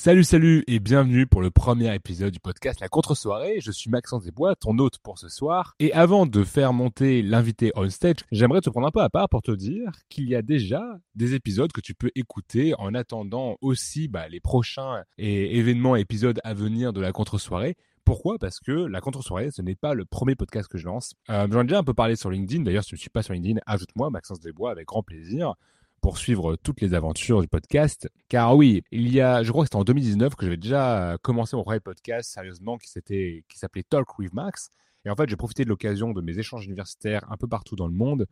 Salut, salut et bienvenue pour le premier épisode du podcast La Contre-soirée. Je suis Maxence Desbois, ton hôte pour ce soir. Et avant de faire monter l'invité on stage, j'aimerais te prendre un peu à part pour te dire qu'il y a déjà des épisodes que tu peux écouter en attendant aussi bah, les prochains et événements, épisodes à venir de La Contre-soirée. Pourquoi? Parce que la contre-soirée, ce n'est pas le premier podcast que je lance. Euh, J'en ai déjà un peu parlé sur LinkedIn. D'ailleurs, si tu ne suis pas sur LinkedIn, ajoute-moi, Maxence Desbois, avec grand plaisir pour suivre toutes les aventures du podcast. Car oui, il y a, je crois que c'était en 2019 que j'avais déjà commencé mon premier podcast sérieusement qui qui s'appelait Talk with Max. Et en fait, j'ai profité de l'occasion de mes échanges universitaires un peu partout dans le monde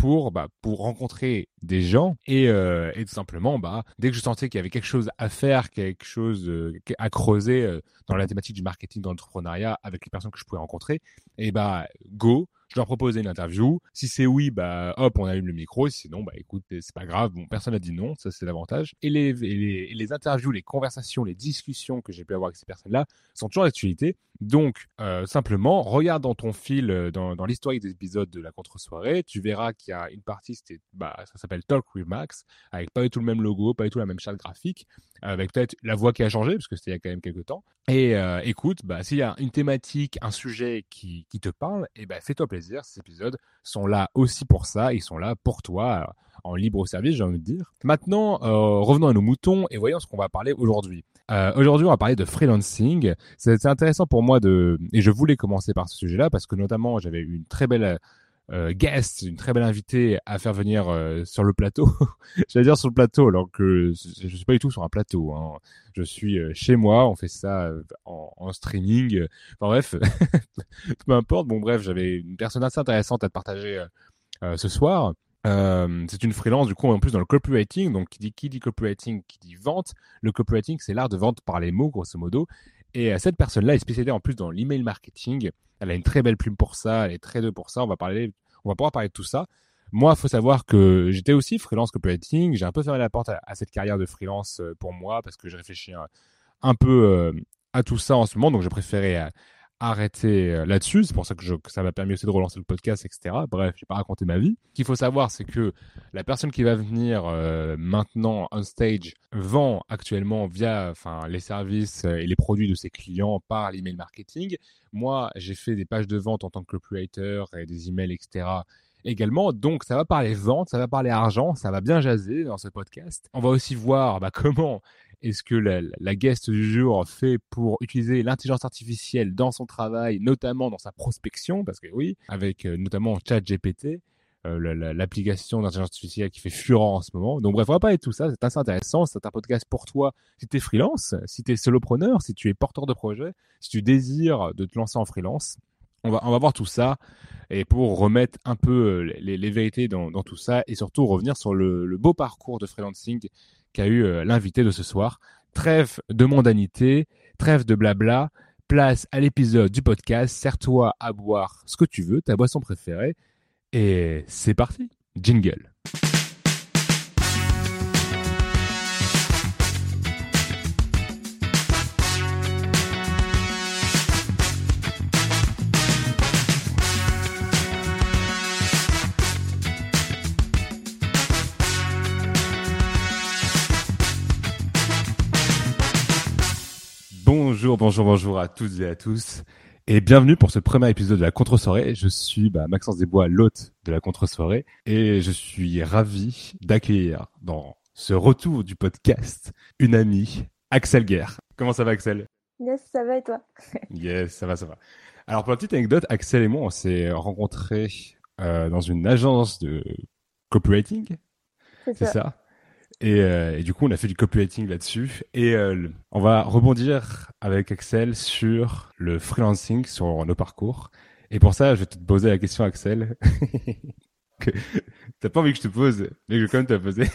pour, bah, pour rencontrer des gens et, euh, et tout simplement, bah, dès que je sentais qu'il y avait quelque chose à faire, quelque chose euh, à creuser euh, dans la thématique du marketing, dans l'entrepreneuriat avec les personnes que je pouvais rencontrer, et bah, go, je leur proposais une interview. Si c'est oui, bah hop, on allume le micro. Sinon, bah écoute, c'est pas grave. Bon, personne n'a dit non, ça c'est l'avantage. Et les, les, les interviews, les conversations, les discussions que j'ai pu avoir avec ces personnes-là sont toujours d'actualité. Donc, euh, simplement, regarde dans ton fil, euh, dans, dans l'historique des épisodes de la contre-soirée, tu verras qu'il y a une partie, bah, ça s'appelle Talk with Max, avec pas du tout le même logo, pas du tout la même charte graphique, avec peut-être la voix qui a changé, parce que c'était il y a quand même quelques temps. Et euh, écoute, bah, s'il y a une thématique, un sujet qui, qui te parle, et eh ben fais-toi plaisir. Ces épisodes sont là aussi pour ça. Ils sont là pour toi, en libre service, j'ai envie de dire. Maintenant, euh, revenons à nos moutons et voyons ce qu'on va parler aujourd'hui. Euh, aujourd'hui, on va parler de freelancing. C'est intéressant pour moi de, et je voulais commencer par ce sujet-là parce que notamment, j'avais eu une très belle euh, guest, une très belle invitée à faire venir euh, sur le plateau. J'allais dire sur le plateau, alors que je suis pas du tout sur un plateau. Hein. Je suis euh, chez moi, on fait ça euh, en, streaming. Enfin bref, peu importe. Bon bref, j'avais une personne assez intéressante à te partager euh, ce soir. Euh, c'est une freelance du coup en plus dans le copywriting donc qui dit copywriting qui dit vente le copywriting c'est l'art de vente par les mots grosso modo et euh, cette personne là est spécialisée en plus dans l'email marketing elle a une très belle plume pour ça elle est très douée pour ça on va parler on va pouvoir parler de tout ça moi, faut savoir que j'étais aussi freelance copywriting. J'ai un peu fermé la porte à, cette carrière de freelance pour moi parce que je réfléchis un, un peu euh, à tout ça en ce moment. Donc, j'ai préféré euh, arrêter euh, là-dessus. C'est pour ça que, ça m'a permis aussi de relancer le podcast, etc. Bref, j'ai pas raconté ma vie. Ce qu'il faut savoir, c'est que la personne qui va venir euh, maintenant on stage vend actuellement via enfin les services et les produits de ses clients par l'email marketing. Moi, j'ai fait des pages de vente en tant que copywriter et des emails, etc également. Donc, ça va parler vente, ça va parler argent, ça va bien jaser dans ce podcast. On va aussi voir bah, comment est-ce que la, guest du jour fait pour utiliser l'intelligence artificielle dans son travail, notamment dans sa prospection, parce que oui, avec euh, notamment ChatGPT, euh, l'application d'intelligence artificielle qui fait fureur en ce moment. Donc bref, on va parler de tout ça, c'est assez intéressant, c'est un podcast pour toi si tu es freelance, si tu es solopreneur, si tu es porteur de projet, si tu désires de te lancer en freelance. On va, on va voir tout ça et pour remettre un peu les, les vérités dans, tout ça et surtout revenir sur le beau parcours de freelancing qu'a eu euh, l'invité de ce soir. Trêve de mondanité, trêve de blabla, place à l'épisode du podcast, sers-toi à boire ce que tu veux, ta boisson préférée, et c'est parti, jingle. Bonjour, bonjour, bonjour à toutes et à tous. Et bienvenue pour ce premier épisode de la contre-soirée. Je suis bah, Maxence Desbois, l'hôte de la contre-soirée. Et je suis ravi d'accueillir dans ce retour du podcast une amie, Axel Guerre. Comment ça va, Axel? Yes, ça va et toi? Yes, ça va, ça va. Alors, pour la petite anecdote, Axel et moi, on s'est rencontrés euh, dans une agence de copywriting. C'est ça. ça? Et, euh, et, du coup, on a fait du copywriting là-dessus. Et euh, on va rebondir avec Axel sur le freelancing, sur nos parcours. Et pour ça, je vais te poser la question, Axel. que t'as pas envie que je te pose, mais je vais quand même te la poser.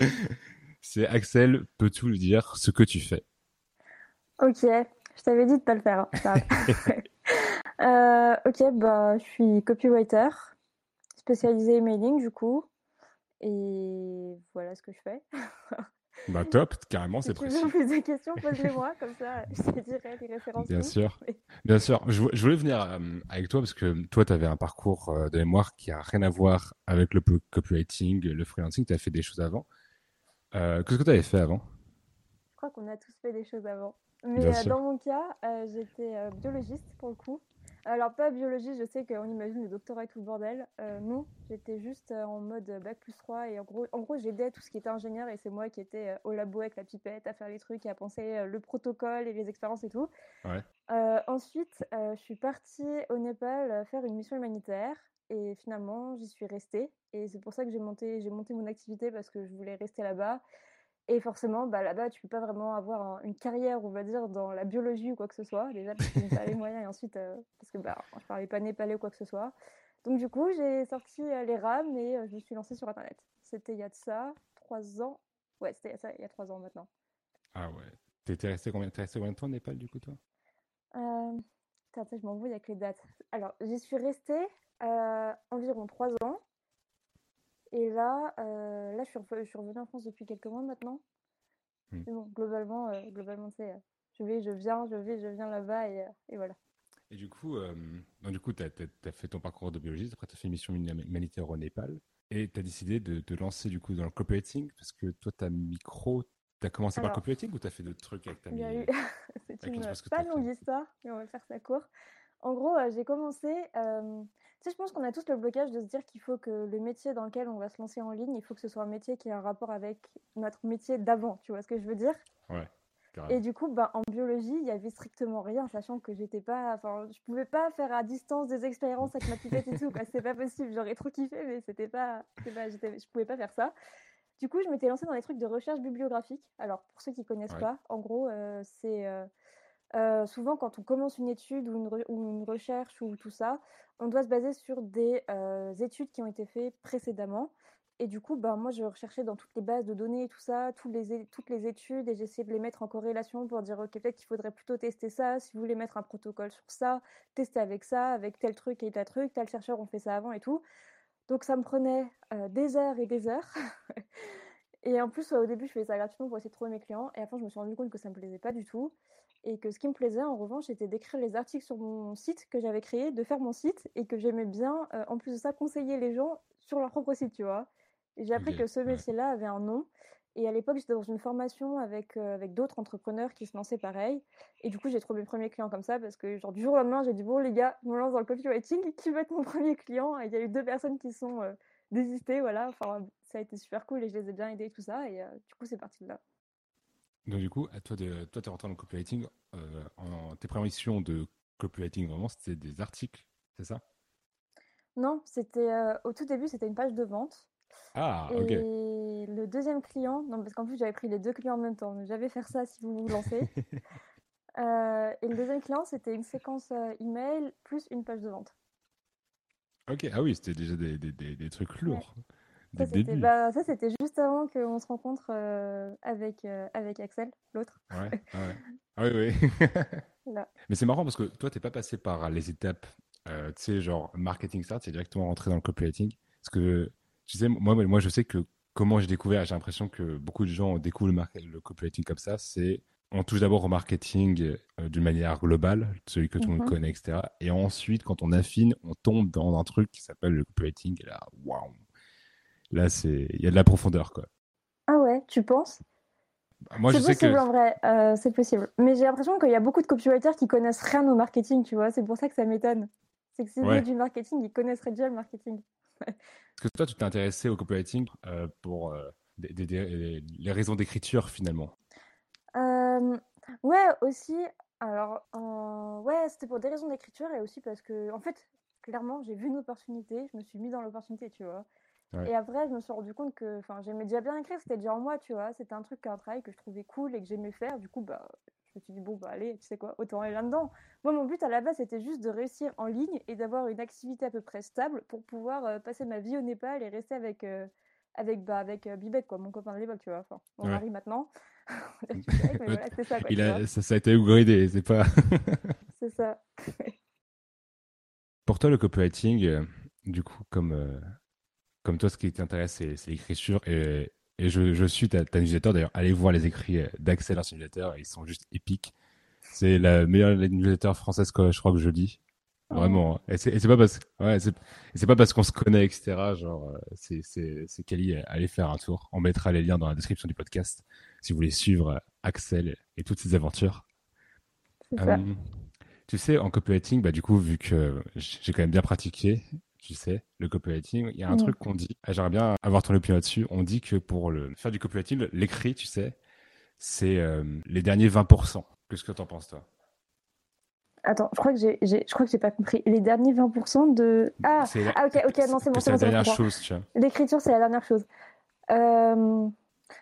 C'est Axel, peux-tu nous dire ce que tu fais? Ok, je t'avais dit de pas le faire. Hein. euh, ok, bah, je suis copywriter, spécialisé emailing du coup. Et voilà ce que je fais. bah top, carrément, c'est précis. Si tu veux plus de questions, pose-les-moi, comme ça je te dirai les références. Bien sûr, bien sûr. Je, je voulais venir euh, avec toi parce que toi, tu avais un parcours euh, de mémoire qui a rien à voir avec le copywriting, le freelancing. Tu as fait des choses avant. Euh, Qu'est-ce que tu avais fait avant? Qu'on a tous fait des choses avant. Mais dans mon cas, j'étais biologiste pour le coup. Alors, pas biologie, je sais qu'on imagine le doctorat et tout le bordel. Euh, non, j'étais juste euh, en mode bac plus 3 et en gros, en gros j'aidais tout ce qui était ingénieur et c'est moi qui étais euh, au labo avec la pipette à faire les trucs et à penser le protocole et les expériences et tout. ensuite, je suis partie au Népal faire une mission humanitaire et finalement, j'y suis restée. Et c'est pour ça que j'ai monté, j'ai monté mon activité parce que je voulais rester là-bas. Et forcément, bah, là-bas, tu peux pas vraiment avoir une carrière, on va dire, dans la biologie ou quoi que ce soit. Déjà, parce que pas les moyens, et ensuite, euh, parce que bah, je parlais pas népalais ou quoi que ce soit. Donc, du coup, j'ai sorti euh, les rames et euh, je me suis lancée sur Internet. C'était il y a de ça, trois ans. Ouais, c'était il y a trois ans maintenant. Ah ouais. T'es resté combien, resté combien de temps au Népal, du coup, toi? Attends, je m'envoie avec les dates. Alors, j'y suis restée environ trois ans. Et là, euh, là je, suis, je suis revenue en France depuis quelques mois maintenant. Hmm. bon, globalement, euh, globalement c'est, euh, je vais, je viens, je vais, je viens là-bas et, et voilà. Et du coup, donc du coup, tu as, fait ton parcours de biologiste, après tu as fait une mission humanitaire au Népal, et tu as décidé de te lancer du coup dans le copywriting, parce que toi, ta micro, tu as commencé par le copywriting ou tu as fait d'autres trucs avec ta micro C'est une pas longue histoire, mais on va faire ça court. En gros, j'ai commencé, sais, je pense qu'on a tous le blocage de se dire qu'il faut que le métier dans lequel on va se lancer en ligne, il faut que ce soit un métier qui ait un rapport avec notre métier d'avant. Tu vois ce que je veux dire? Ouais. Et du coup, bah, en biologie, il y avait strictement rien, sachant que j'étais pas, enfin, je pouvais pas faire à distance des expériences avec ma pipette et tout. C'était pas possible. J'aurais trop kiffé, mais c'était pas, pas je pouvais pas faire ça. Du coup, je m'étais lancée dans des trucs de recherche bibliographique. Alors, pour ceux qui connaissent pas, en gros, euh, c'est euh, euh, souvent, quand on commence une étude ou une, recherche ou tout ça, on doit se baser sur des euh, études qui ont été faites précédemment. Et du coup, ben, moi, je recherchais dans toutes les bases de données et tout ça, toutes les, toutes les études, et j'essayais de les mettre en corrélation pour dire, OK, peut-être qu'il faudrait plutôt tester ça, si vous voulez mettre un protocole sur ça, tester avec ça, avec tel truc et tel truc, tel chercheur, on fait ça avant et tout. Donc, ça me prenait euh, des heures et des heures. et en plus, au début, je faisais ça gratuitement pour essayer de trouver mes clients, et après, je me suis rendu compte que ça me plaisait pas du tout et que ce qui me plaisait en revanche c'était d'écrire les articles sur mon site que j'avais créé, de faire mon site et que j'aimais bien euh, en plus de ça conseiller les gens sur leur propre site, tu vois. Et j'ai appris que ce métier-là avait un nom et à l'époque j'étais dans une formation avec, euh, avec d'autres entrepreneurs qui se lançaient pareil et du coup j'ai trouvé mes premiers clients comme ça parce que genre du jour au lendemain j'ai dit bon les gars, je me lance dans le copywriting, qui va être mon premier client? Et il y a eu deux personnes qui sont euh, désistées, voilà, enfin ça a été super cool et je les ai bien aidés et tout ça et du coup c'est parti de là. Donc du coup, toi, de, toi, es rentré dans le copywriting. Euh, en, tes premières missions de copywriting, vraiment, c'était des articles, c'est ça? Non, c'était euh, au tout début, c'était une page de vente. Ah, ok. Et le deuxième client, non, parce qu'en plus j'avais pris les deux clients en même temps, j'avais faire ça si vous vous lancez. euh, et le deuxième client, c'était une séquence email plus une page de vente. Ok, ah oui, c'était déjà des, des, des, trucs lourds. Ça, c'était juste avant qu'on se rencontre euh, avec, euh, avec Axel, l'autre. Ouais, Ah oui, oui. Mais c'est marrant parce que toi, t'es pas passé par les étapes, euh, tu sais, genre marketing start, c'est directement rentré dans le copywriting. Parce que, tu sais, moi, moi je sais que comment j'ai découvert, j'ai l'impression que beaucoup de gens découvrent le, le copywriting comme ça, c'est on touche d'abord au marketing d'une manière globale, celui que tout le monde mhm. connaît, etc. Et ensuite, quand on affine, on tombe dans un truc qui s'appelle le copywriting. Et là, waouh, Là, c'est il y a de la profondeur, quoi. Ah ouais, tu penses? Bah, Moi, je sais possible, en vrai, euh, c'est possible. Mais j'ai l'impression qu'il y a beaucoup de copywriters qui connaissent rien au marketing, tu vois. C'est pour ça que ça m'étonne. C'est que si ouais. du marketing, ils connaisseraient déjà le marketing. Parce que toi, tu t'es intéressé au copywriting euh, pour euh, les raisons d'écriture, finalement. ouais, aussi. Alors, ouais, c'était pour des raisons d'écriture et aussi parce que, en fait, clairement, j'ai vu une opportunité, je me suis mis dans l'opportunité, tu vois. Et après, je me suis rendu compte que j'aimais déjà bien écrire, c'était déjà en moi, tu vois. C'était un truc, un travail que je trouvais cool et que j'aimais faire. Du coup, bah, je me suis dit, bon, bah, allez, tu sais quoi, autant aller là-dedans. Moi, mon but à la base, c'était juste de réussir en ligne et d'avoir une activité à peu près stable pour pouvoir euh, passer ma vie au Népal et rester avec, euh, avec, bah, avec euh, Bibek, quoi, mon copain de l'époque, tu vois. Enfin, mon mari maintenant. ça, Il a, ça, ça, a été upgradé, c'est pas. c'est ça. pour toi, le copywriting, du coup, comme comme toi, ce qui t'intéresse, c'est l'écriture. Et, et je, je, suis ta, ta newsletter. D'ailleurs, allez voir les écrits d'Axel, newsletter. Ils sont juste épiques. C'est la meilleure newsletter française que je crois que je lis. Vraiment. Hein. Et c'est pas parce, ouais, c'est pas parce qu'on se connaît, etc. Genre, c'est c'est Kali. Allez faire un tour. On mettra les liens dans la description du podcast. si vous voulez suivre Axel et toutes ses aventures. Ça. Euh, tu sais, en copywriting, bah, du coup, vu que j'ai quand même bien pratiqué, tu sais, le copywriting, il y a un Mm. truc qu'on dit, ah, j'aimerais bien avoir ton opinion là-dessus, on dit que pour le, faire du copywriting, l'écrit, tu sais, c'est euh, les derniers 20%. Qu'est-ce que t'en penses, toi? Attends, je crois que j'ai, je crois que j'ai pas compris. Les derniers 20% de. Ah, la- ah, ok, ok, non, c'est bon, c'est la bon, bon, dernière chose, tu vois. L'écriture, c'est la dernière chose. Euh,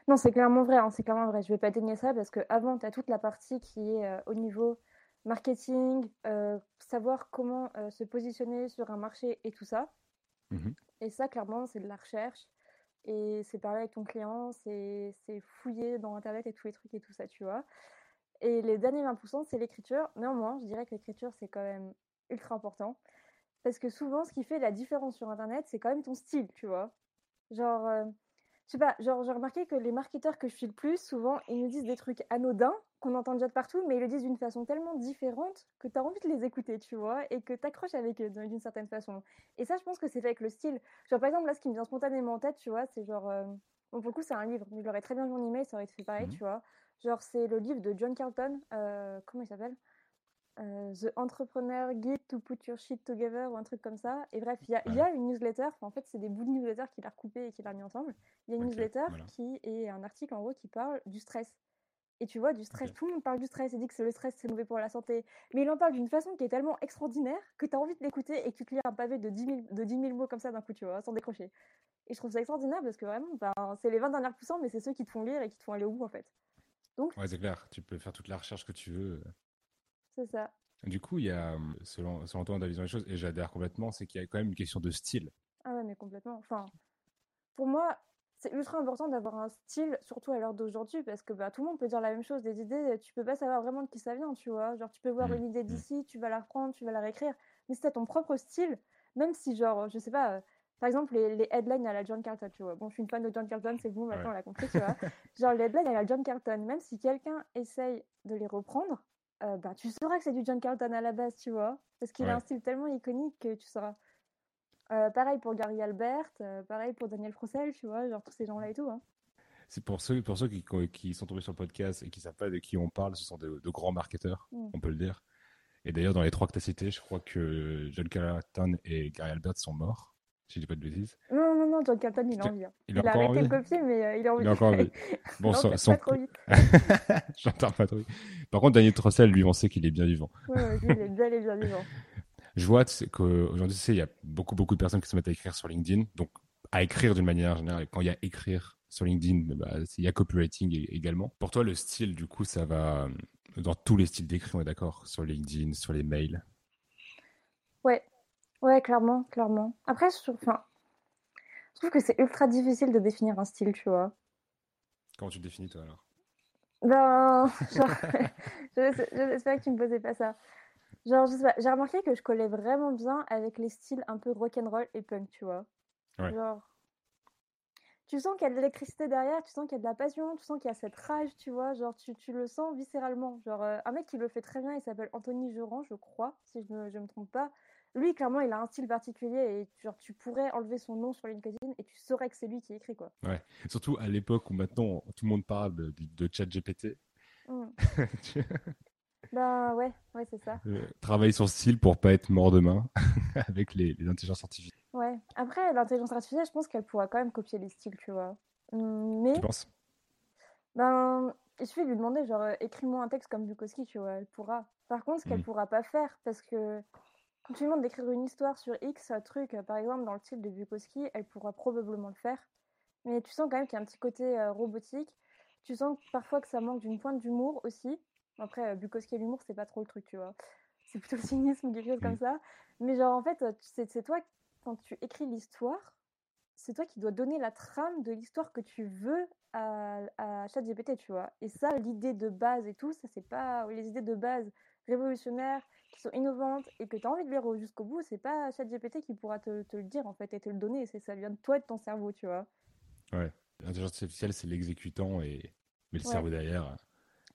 Non, c'est clairement vrai, hein, c'est clairement vrai. Je vais pas dénier ça parce que avant, tu as toute la partie qui est euh, au niveau marketing, euh, savoir comment euh, se positionner sur un marché et tout ça. Mhm. Et ça, clairement, c'est de la recherche. Et c'est parler avec ton client, c'est c'est fouiller dans Internet et tous les trucs et tout ça, tu vois. Et les derniers 20%, c'est l'écriture. Néanmoins, je dirais que l'écriture, c'est quand même ultra important. Parce que souvent, ce qui fait la différence sur Internet, c'est quand même ton style, tu vois. Genre, euh, je sais pas, genre, j'ai remarqué que les marketeurs que je suis le plus, souvent, ils nous disent des trucs anodins qu'on entend déjà de partout, mais ils le disent d'une façon tellement différente que tu as envie de les écouter, tu vois, et que tu accroches avec eux d'une certaine façon. Et ça, je pense que c'est fait avec le style. Genre, par exemple, là, ce qui me vient spontanément en tête, tu vois, c'est genre. euh, Bon, pour le coup, c'est un livre, mais je l'aurais très bien vu en email, ça aurait été fait pareil, Mhm. tu vois. Genre, c'est le livre de John Carlton, euh, comment il s'appelle? Euh, The Entrepreneur Guide to Put Your Shit Together ou un truc comme ça. Et bref, il y a, il y a une newsletter, en fait, c'est des bouts de newsletter qu'il a recoupés et qu'il a mis ensemble. Il y a une newsletter voilà. qui est un article en gros qui parle du stress. Et tu vois, du stress, Ok. tout le monde parle du stress et dit que c'est le stress, c'est mauvais pour la santé. Mais il en parle d'une façon qui est tellement extraordinaire que tu as envie de l'écouter et que tu te lis un pavé de 10 000, de 10 000 mots comme ça d'un coup, tu vois, sans décrocher. Et je trouve ça extraordinaire parce que vraiment, ben, c'est les 20 dernières pourcents, mais c'est ceux qui te font lire et qui te font aller au bout en fait. Ouais, c'est clair. Tu peux faire toute la recherche que tu veux. C'est ça. Du coup, il y a, selon, selon toi, ta vision des choses, et j'adhère complètement, c'est qu'il y a quand même une question de style. Ah ouais, mais complètement. Enfin, pour moi, c'est ultra important d'avoir un style, surtout à l'heure d'aujourd'hui, parce que bah, tout le monde peut dire la même chose. Des idées, tu peux pas savoir vraiment de qui ça vient, tu vois. Genre, tu peux voir Mm, une idée mm. d'ici, tu vas la reprendre, tu vas la réécrire. Mais si t'as ton propre style, même si, genre, je sais pas, euh, par exemple, les, les headlines à la John Carlton, tu vois. Bon, je suis une fan de John Carlton, c'est bon, maintenant Ouais. on l'a compris, tu vois. Genre, les headlines à la John Carlton, même si quelqu'un essaye de les reprendre, euh, bah, tu sauras que c'est du John Carlton à la base, tu vois. Parce qu'il a un style tellement iconique que tu sauras. Euh, pareil pour Gary Albert, euh, pareil pour Daniel Frossel, tu vois, genre tous ces gens-là et tout. Hein. C'est pour ceux, pour ceux qui, qui sont tombés sur le podcast et qui savent pas de qui on parle, ce sont de, de grands marketeurs, Mm. on peut le dire. Et d'ailleurs, dans les trois que tu as cités, je crois que John Carlton et Gary Albert sont morts, si je dis pas de bêtises. Non, non, John Carlton, il a Tu- envie. hein. Il Il, a arrêté envie le copier, mais euh, il a envie. Il a encore envie. Bon, non, son- pas, trop vite. J'entends pas trop. Par contre, Daniel Trossel, lui, on sait qu'il est bien vivant. Ouais, ouais, il est bien vivant. Je vois qu'aujourd'hui, tu sais, il y a beaucoup, beaucoup de personnes qui se mettent à écrire sur LinkedIn. Donc, à écrire d'une manière générale. Et quand il y a écrire sur LinkedIn, bah, il y a copywriting également. Pour toi, le style, du coup, ça va euh, dans tous les styles d'écrit, on est d'accord Sur LinkedIn, sur les mails? Ouais, ouais, clairement, clairement. Après, je enfin, je trouve que c'est ultra difficile de définir un style, tu vois. Comment tu le définis, toi, alors? Ben, genre, je- j'espère que tu me posais pas ça. Genre, je sais pas, j'ai remarqué que je collais vraiment bien avec les styles un peu rock'n'roll et punk, tu vois. Ouais. Genre, tu sens qu'il y a de l'électricité derrière, tu sens qu'il y a de la passion, tu sens qu'il y a cette rage, tu vois. Genre, tu, tu le sens viscéralement. Genre, euh, un mec qui le fait très bien, il s'appelle Anthony Joran, je crois, si je me, je me trompe pas. Lui, clairement, il a un style particulier et genre, tu pourrais enlever son nom sur LinkedIn et tu saurais que c'est lui qui écrit, quoi. Surtout à l'époque où maintenant tout le monde parle de, de chat GPT. Mm. Ben ouais, ouais, c'est ça. Travailler sur ce style pour pas être mort demain avec les, les intelligences artificielles. Ouais. Après, l'intelligence artificielle, je pense qu'elle pourra quand même copier les styles, tu vois. Mm, Mais, Tu penses? Ben, il suffit de lui demander, genre, euh, écris-moi un texte comme Bukowski, tu vois, elle pourra. Par contre, ce qu'elle Mm. pourra pas faire, parce que quand tu demandes d'écrire une histoire sur X, truc, euh, par exemple, dans le style de Bukowski, elle pourra probablement le faire. Mais tu sens quand même qu'il y a un petit côté euh, robotique. Tu sens parfois que ça manque d'une pointe d'humour aussi. Après, euh, Bukowski et l'humour, c'est pas trop le truc, tu vois. C'est plutôt le cynisme ou quelque chose comme Mm. ça. Mais genre, en fait, c'est toi, quand tu écris l'histoire, c'est toi qui dois donner la trame de l'histoire que tu veux à, à ChatGPT, tu vois. Et ça, l'idée de base et tout, ça, c'est pas les idées de base révolutionnaires qui sont innovantes et que tu as envie de lire au- jusqu'au bout, c'est pas ChatGPT qui pourra te, te le dire en fait et te le donner. C'est ça vient de toi et de ton cerveau, tu vois. L'intelligence artificielle, c'est l'exécutant, et... mais le Ouais. cerveau derrière,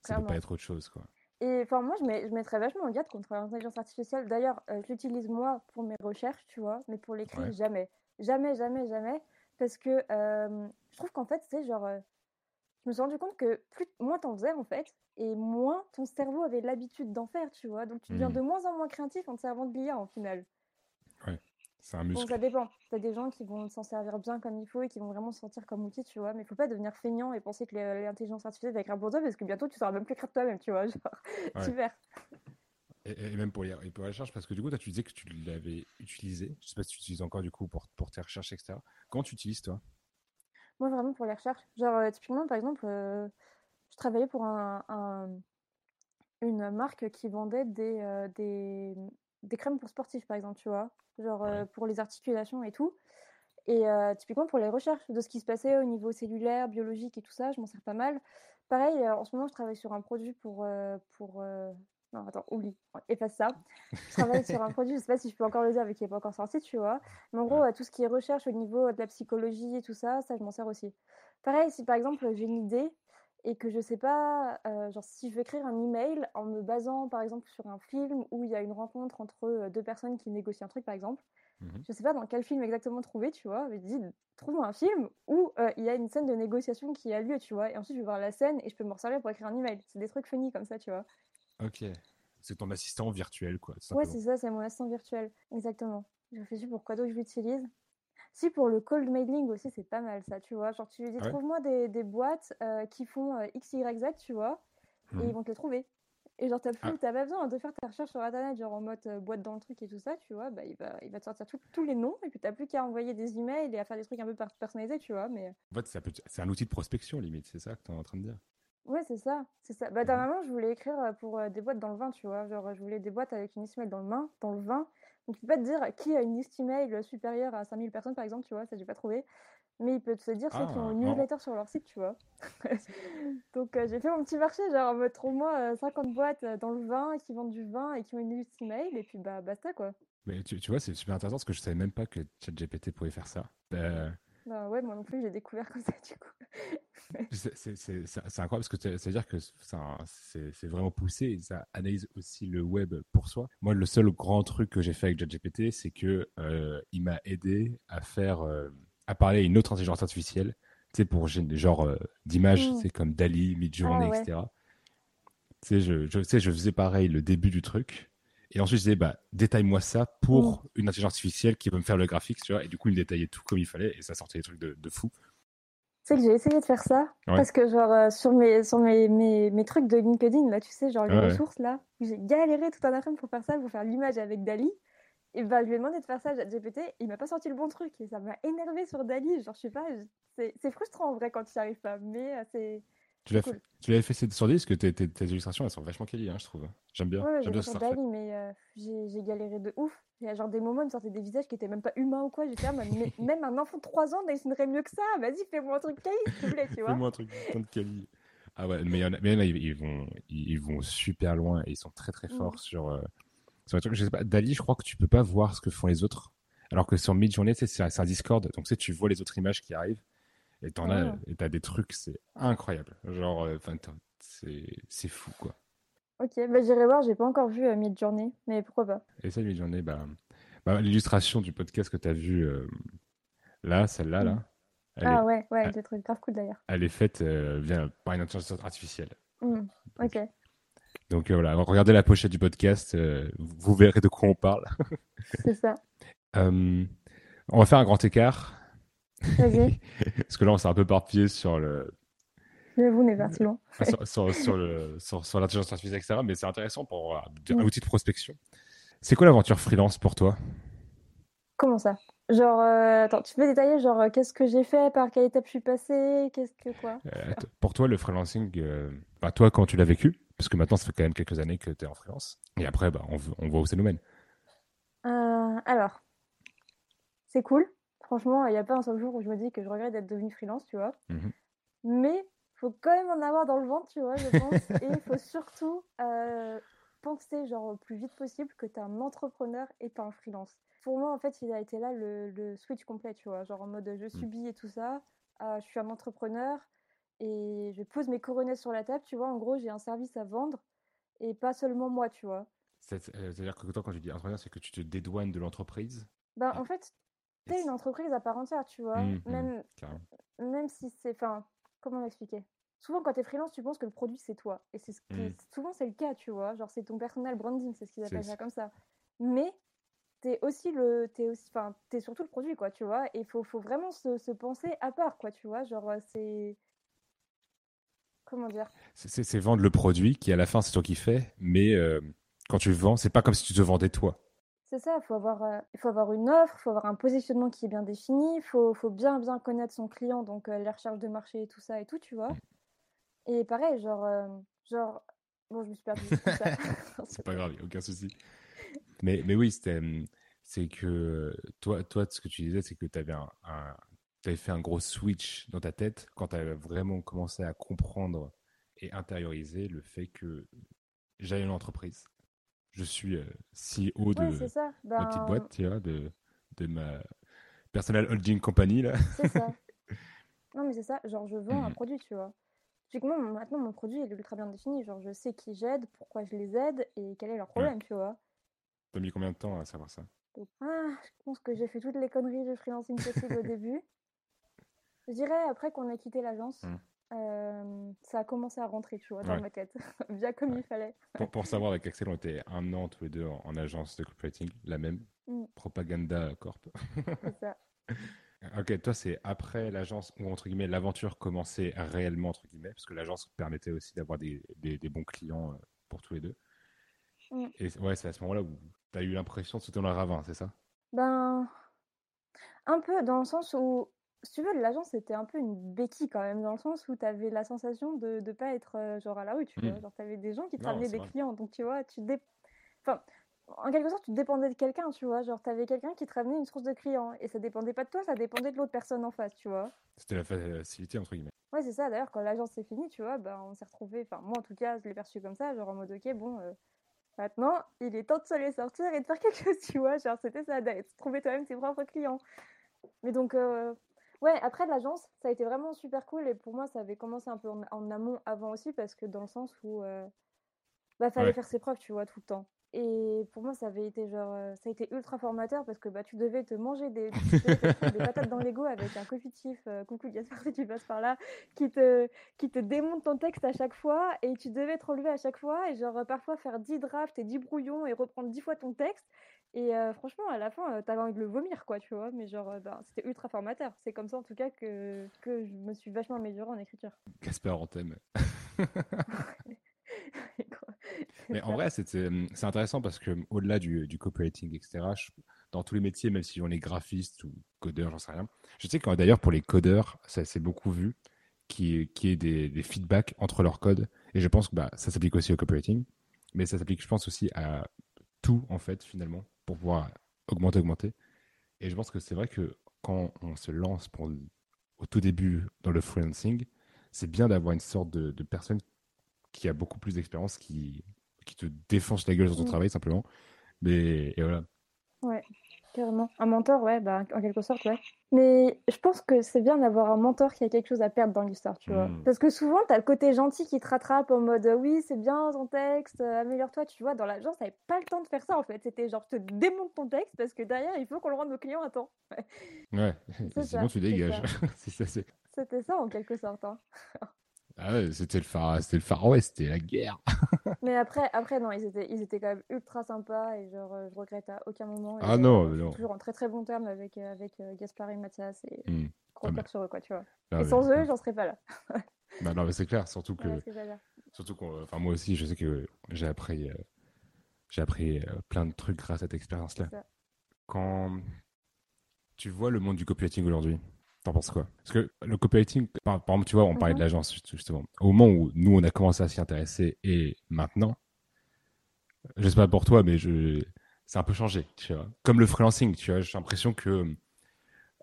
ça peut Clairement. pas être autre chose. Quoi. Et enfin, moi, je, mets, je mettrais vachement en garde contre l'intelligence artificielle. D'ailleurs, euh, je l'utilise moi pour mes recherches, tu vois, mais pour l'écrit, Ouais. jamais. Jamais, jamais, jamais. Parce que euh, je trouve qu'en fait, c'est genre. euh, je me suis rendu compte que plus moins t'en faisais en fait, et moins ton cerveau avait l'habitude d'en faire, tu vois. Donc tu deviens Hmm. de moins en moins créatif en te servant de l'IA en final. C'est un Bon, muscle. ça dépend. T'as des gens qui vont s'en servir bien comme il faut et qui vont vraiment se sentir comme outil, tu vois. Mais faut pas devenir feignant et penser que l'intelligence artificielle va écrire pour toi parce que bientôt tu sauras même plus écrire toi-même, tu vois. Genre, Ouais. super. Et, et même pour les, et pour la recherche, parce que du coup, toi, tu disais que tu l'avais utilisé. Je sais pas si tu l'utilises encore du coup pour, pour tes recherches, etc. Comment tu utilises toi? Moi, vraiment pour les recherches. Genre, euh, typiquement, par exemple, euh, je travaillais pour un, un- une marque qui vendait des, euh, des, des crèmes pour sportifs, par exemple, tu vois. Genre, Ouais. pour les articulations et tout. Et euh, typiquement, pour les recherches de ce qui se passait au niveau cellulaire, biologique et tout ça, je m'en sers pas mal. Pareil, euh, en ce moment, je travaille sur un produit pour... euh, pour Non, attends, oublie, efface ça. Je travaille sur un produit, je sais pas si je peux encore le dire, mais qui n'est pas encore sorti, tu vois. Mais en gros, euh, tout ce qui est recherche au niveau de la psychologie et tout ça, ça, je m'en sers aussi. Pareil, si par exemple, j'ai une idée et que je sais pas, euh, genre si je veux écrire un email en me basant par exemple sur un film où il y a une rencontre entre euh, deux personnes qui négocient un truc, par exemple, Mhm. je sais pas dans quel film exactement trouver, tu vois. Mais je dis, trouve-moi un film où euh, il y a une scène de négociation qui a lieu, tu vois. Et ensuite, je vais voir la scène et je peux me resservir pour écrire un email. C'est des trucs funny comme ça, tu vois. Ok. C'est ton assistant virtuel, quoi. Ouais, c'est ça, c'est mon assistant virtuel. Exactement. Je réfléchis pour quoi d'autre je l'utilise? Si, pour le cold mailing aussi, c'est pas mal ça, tu vois. Genre, tu lui dis, Ah ouais? trouve-moi des, des boîtes euh, qui font euh, X, Y, Z, tu vois. Et Mhm. ils vont te les trouver. Et genre, t'as plus, Ah. t'as pas besoin de faire ta recherche sur Internet, genre en mode euh, boîte dans le truc et tout ça, tu vois. Bah, il va, il va te sortir tout- tous les noms, et puis t'as plus qu'à envoyer des emails et à faire des trucs un peu per- personnalisés, tu vois. Mais En fait, c'est un peu- c'est un outil de prospection, limite. C'est ça que tu es en train de dire? Ouais, c'est ça, c'est ça. Bah, Mhm. dernièrement, je voulais écrire pour euh, des boîtes dans le vin, tu vois. Genre, je voulais des boîtes avec une liste email dans le vin, dans le vin. Donc, tu peux pas te dire qui a une liste email supérieure à 5000 personnes, par exemple, tu vois, ça j'ai pas trouvé. Mais il peut te dire ceux qui ont une newsletter sur leur site, tu vois. Donc euh, j'ai fait mon petit marché, genre en mode trouve-moi euh, 50 boîtes dans le vin qui vendent du vin et qui ont une liste email, et puis bah basta quoi. Mais tu, tu vois, c'est super intéressant parce que je savais même pas que ChatGPT pouvait faire ça. Euh, Bah ouais, moi non plus, j'ai découvert comme ça du coup. c'est incroyable parce que ça veut dire que c'est vraiment poussé et ça analyse aussi le web pour soi. Moi, le seul grand truc que j'ai fait avec ChatGPT, c'est que euh, il m'a aidé à faire, euh, à parler à une autre intelligence artificielle, tu sais, pour gé- genre euh, d'images, c'est comme Dali, Midjourney, Ah ouais. etc. Tu sais, je, je, tu sais, je faisais pareil le début du truc. Et ensuite, je disais, bah, détaille-moi ça pour une intelligence artificielle qui va me faire le graphique, tu vois. Et du coup, il me détaillait tout comme il fallait et ça sortait des trucs de, de fou. Tu sais que j'ai essayé de faire ça, Ouais. parce que genre euh, sur, mes, sur mes, mes, mes trucs de LinkedIn, là tu sais, genre les Ouais, ressources là, j'ai galéré tout un après-midi pour faire ça, pour faire l'image avec Dali. Et bah je lui ai demandé de faire ça à GPT, il m'a pas sorti le bon truc, et ça m'a énervé sur Dali, genre je sais pas, c'est frustrant en vrai quand tu n'y arrives pas, mais euh, c'est... Tu l'as Cool. fait, fait sur 10 parce que tes, tes, tes illustrations, elles sont vachement quali, hein, je trouve. J'aime bien. Ouais, J'aime j'ai bien ce. Dali, mais euh, j'ai galéré de ouf. Il y a genre des moments, il me sortait des visages qui étaient même pas humains ou quoi. J'étais là, mais même un enfant de 3 ans dessinerait mieux que ça. Vas-y, fais-moi un truc quali, s'il te plaît, tu vois. Fais-moi un truc de quali. Ah ouais, mais il y en a, mais il y en a, ils, ils vont, ils, ils vont super loin et ils sont très très Mm. forts sur, euh, sur les trucs. Je sais pas, Dali, je crois que tu peux pas voir ce que font les autres. Alors que sur sais, c'est un- c'est un Discord, donc tu sais, tu vois les autres images qui arrivent et t'en as, Ah. et t'as des trucs, c'est incroyable. Genre, euh, enfin, c'est fou quoi. Ok, bah j'irai voir, j'ai pas encore vu euh, Midjourney, mais pourquoi pas. Et ça, Midjourney, bah, bah, l'illustration du podcast que t'as vu euh, là, celle-là, là, Mm. elle, Ah est, ouais, ouais, des trucs grave cool d'ailleurs. elle est faite euh, via, par une intelligence artificielle. Mm, Ok, Donc euh, voilà, regardez la pochette du podcast, vous verrez de quoi on parle. c'est ça. On va faire un grand écart, Vas-y, parce que là on s'est un peu parpillé sur le j'avoue, on est parti loin. sur, sur, sur le sur, sur l'intelligence artificielle, etc. Mais c'est intéressant pour euh, un Mm. outil de prospection. C'est quoi l'aventure freelance pour toi? Comment ça? Genre, euh, attends, tu peux détailler, genre, euh, qu'est-ce que j'ai fait, par quelle étape je suis passée, qu'est-ce que quoi? Euh, Pour toi, le freelancing, bah, toi, quand tu l'as vécu, parce que maintenant ça fait quand même quelques années que tu es en freelance, et après, bah, on, voit où ça nous mène. Alors, c'est cool. Franchement, il n'y a pas un seul jour où je me dis que je regrette d'être devenue freelance, tu vois. Mhm. Mais faut quand même en avoir dans le ventre, tu vois, je pense. Et il faut surtout euh, penser, genre, au plus vite possible que tu es un entrepreneur et pas un freelance. Pour moi, en fait, il a été là le, le switch complet, tu vois. Genre en mode je subis et tout ça. euh, je suis un entrepreneur et je pose mes coronets sur la table, tu vois. En gros, j'ai un service à vendre et pas seulement moi, tu vois. C'est- C'est-à-dire que toi, quand tu dis entrepreneur, c'est que tu te dédouanes de l'entreprise. Ben, en fait, t'es une entreprise à part entière, tu vois. Mhm, Même, carrément. même si c'est. Enfin, comment l'expliquer? Souvent quand tu es freelance, tu penses que le produit c'est toi. Et c'est ce qui, Mm. souvent c'est le cas, tu vois. Genre c'est ton personal branding, c'est ce qu'ils appellent ça comme ça. Mais t'es aussi le, t'es aussi, enfin, t'es surtout le produit, quoi, tu vois. Et il faut, faut vraiment se, se penser à part, quoi, tu vois. Genre euh, c'est, comment dire? C'est vendre le produit qui, à la fin, c'est toi qui fais, mais euh, quand tu le vends, c'est pas comme si tu te vendais toi. C'est ça, il faut avoir, euh, faut avoir une offre, il faut avoir un positionnement qui est bien défini, il faut, faut bien bien connaître son client, donc euh, les recherches de marché et tout ça et tout, tu vois. Et pareil, genre, euh, genre, bon, je me suis perdue. c'est pas grave, aucun souci. Mais, mais oui, c'est que toi, toi, ce que tu disais, c'est que tu avais un, un- t'avais fait un gros switch dans ta tête quand tu avais vraiment commencé à comprendre et intérioriser le fait que j'ai une entreprise. Je suis euh, CEO de Ouais, ma petite Ben, boîte, tu vois, de, de ma personal holding company, là. c'est ça. Non, mais c'est ça. Genre, je vends un Mhm. produit, tu vois. Typiquement, maintenant, mon produit, il est ultra bien défini. Genre, je sais qui j'aide, pourquoi je les aide et quel est leur problème, tu vois. T'as mis combien de temps à savoir ça Donc, ah, je pense que j'ai fait toutes les conneries de freelancing possibles au début. Je dirais, après qu'on a quitté l'agence, Mhm. Euh, ça a commencé à rentrer, tu vois, dans Ouais. ma tête. Bien comme il fallait. pour, pour savoir, avec Axel, on était un an tous les deux en, en agence de copywriting, la même, Mm. Propaganda Corp. C'est ça. Ok, toi, c'est après l'agence où, entre guillemets, l'aventure commençait réellement, entre guillemets, parce que l'agence permettait aussi d'avoir des, des- des bons clients euh, pour tous les deux. Mm. Et ouais, c'est à ce moment-là où tu as eu l'impression de sauter dans le ravin, c'est ça? Ben, un peu dans le sens où, si tu veux, l'agence c'était un peu une béquille quand même, dans le sens où tu avais la sensation de ne pas être euh, genre à la rue, tu vois. Genre, tu avais des gens qui te ramenaient des vrai. clients, donc tu vois, tu dé... enfin, en quelque sorte, tu dépendais de quelqu'un, tu vois. Genre, tu avais quelqu'un qui te ramenait une source de clients, et ça dépendait pas de toi, ça dépendait de l'autre personne en face, tu vois. C'était la facilité, entre guillemets. Ouais, c'est ça. D'ailleurs, quand l'agence c'est fini, tu vois, ben, on s'est retrouvés, enfin, moi en tout cas, je l'ai perçu comme ça, genre en mode, ok, bon, euh, maintenant, il est temps de se les sortir et de faire quelque chose, tu vois. Genre, c'était ça, de trouver toi-même tes propres clients. Mais donc, euh, ouais, après l'agence, ça a été vraiment super cool, et pour moi, ça avait commencé un peu en, en amont avant aussi, parce que dans le sens où, euh, bah, fallait Ouais. faire ses preuves, tu vois, tout le temps. Et pour moi, ça avait été genre, euh, ça a été ultra formateur parce que bah, tu devais te manger des, tu devais te prendre des patates dans l'ego avec un cofitif, euh, coucou Gaspard si tu passes par là, qui te, qui te démonte ton texte à chaque fois et tu devais te relever à chaque fois et genre parfois faire 10 drafts et 10 brouillons et reprendre 10 fois ton texte. Et euh, franchement, à la fin, euh, t'avais envie de le vomir, quoi, tu vois. Mais genre, euh, ben, c'était ultra formateur. C'est comme ça, en tout cas, que, que je me suis vachement améliorée en écriture. En thème. Quoi. Mais en vrai, c'est intéressant parce que au-delà du, du copywriting, etc., je- dans tous les métiers, même si on est graphiste ou codeur, j'en sais rien, je sais que d'ailleurs pour les codeurs, ça s'est beaucoup vu, qui qui est des, des feedbacks entre leurs codes. Et je pense que bah, ça s'applique aussi au copywriting, mais ça s'applique, je pense, aussi à tout, en fait, finalement, pour pouvoir augmenter, augmenter. Et je pense que c'est vrai que quand on se lance pour, au tout début dans le freelancing, c'est bien d'avoir une sorte de, de personne qui a beaucoup plus d'expérience, qui, qui te défonce la gueule sur ton Mm. travail, simplement. Mais et voilà. Ouais, carrément. Un mentor, ouais, bah, en quelque sorte, ouais. Mais je pense que c'est bien d'avoir un mentor qui a quelque chose à perdre dans l'histoire, tu vois. Mm. Parce que souvent, t'as le côté gentil qui te rattrape en mode euh, oui, c'est bien ton texte, euh, améliore-toi, tu vois. Dans l'agence, t'avais pas le temps de faire ça en fait. C'était genre, je te démonte ton texte parce que derrière, il faut qu'on le rende au client à temps. Ouais, sinon ça, tu dégages. C'est ça, C'était ça en quelque sorte. hein. ah ouais, c'était le phare, c'était le Far West, c'était la guerre. Mais après, après non, ils étaient, ils étaient quand même ultra sympas et genre, euh, je regrette à aucun moment. Et, Ah non, toujours en très très bon terme avec, euh, avec euh, Gaspard et Mathias et Mm. gros Ah, sur eux, quoi, tu vois. Ah, et mais- sans eux, j'en serais pas là. Bah non, mais c'est clair, surtout que, surtout qu'on, enfin moi aussi, je sais que j'ai appris, euh, j'ai appris euh, plein de trucs grâce à cette expérience-là. C'est ça. Quand tu vois le monde du copywriting aujourd'hui, t'en penses quoi? Parce que le copywriting, par, par exemple, tu vois, on parlait de Mhm. l'agence juste- justement. Au moment où nous on a commencé à s'y intéresser et maintenant, je sais pas pour toi, mais je, c'est un peu changé, tu vois. Comme le freelancing, tu vois, j'ai l'impression que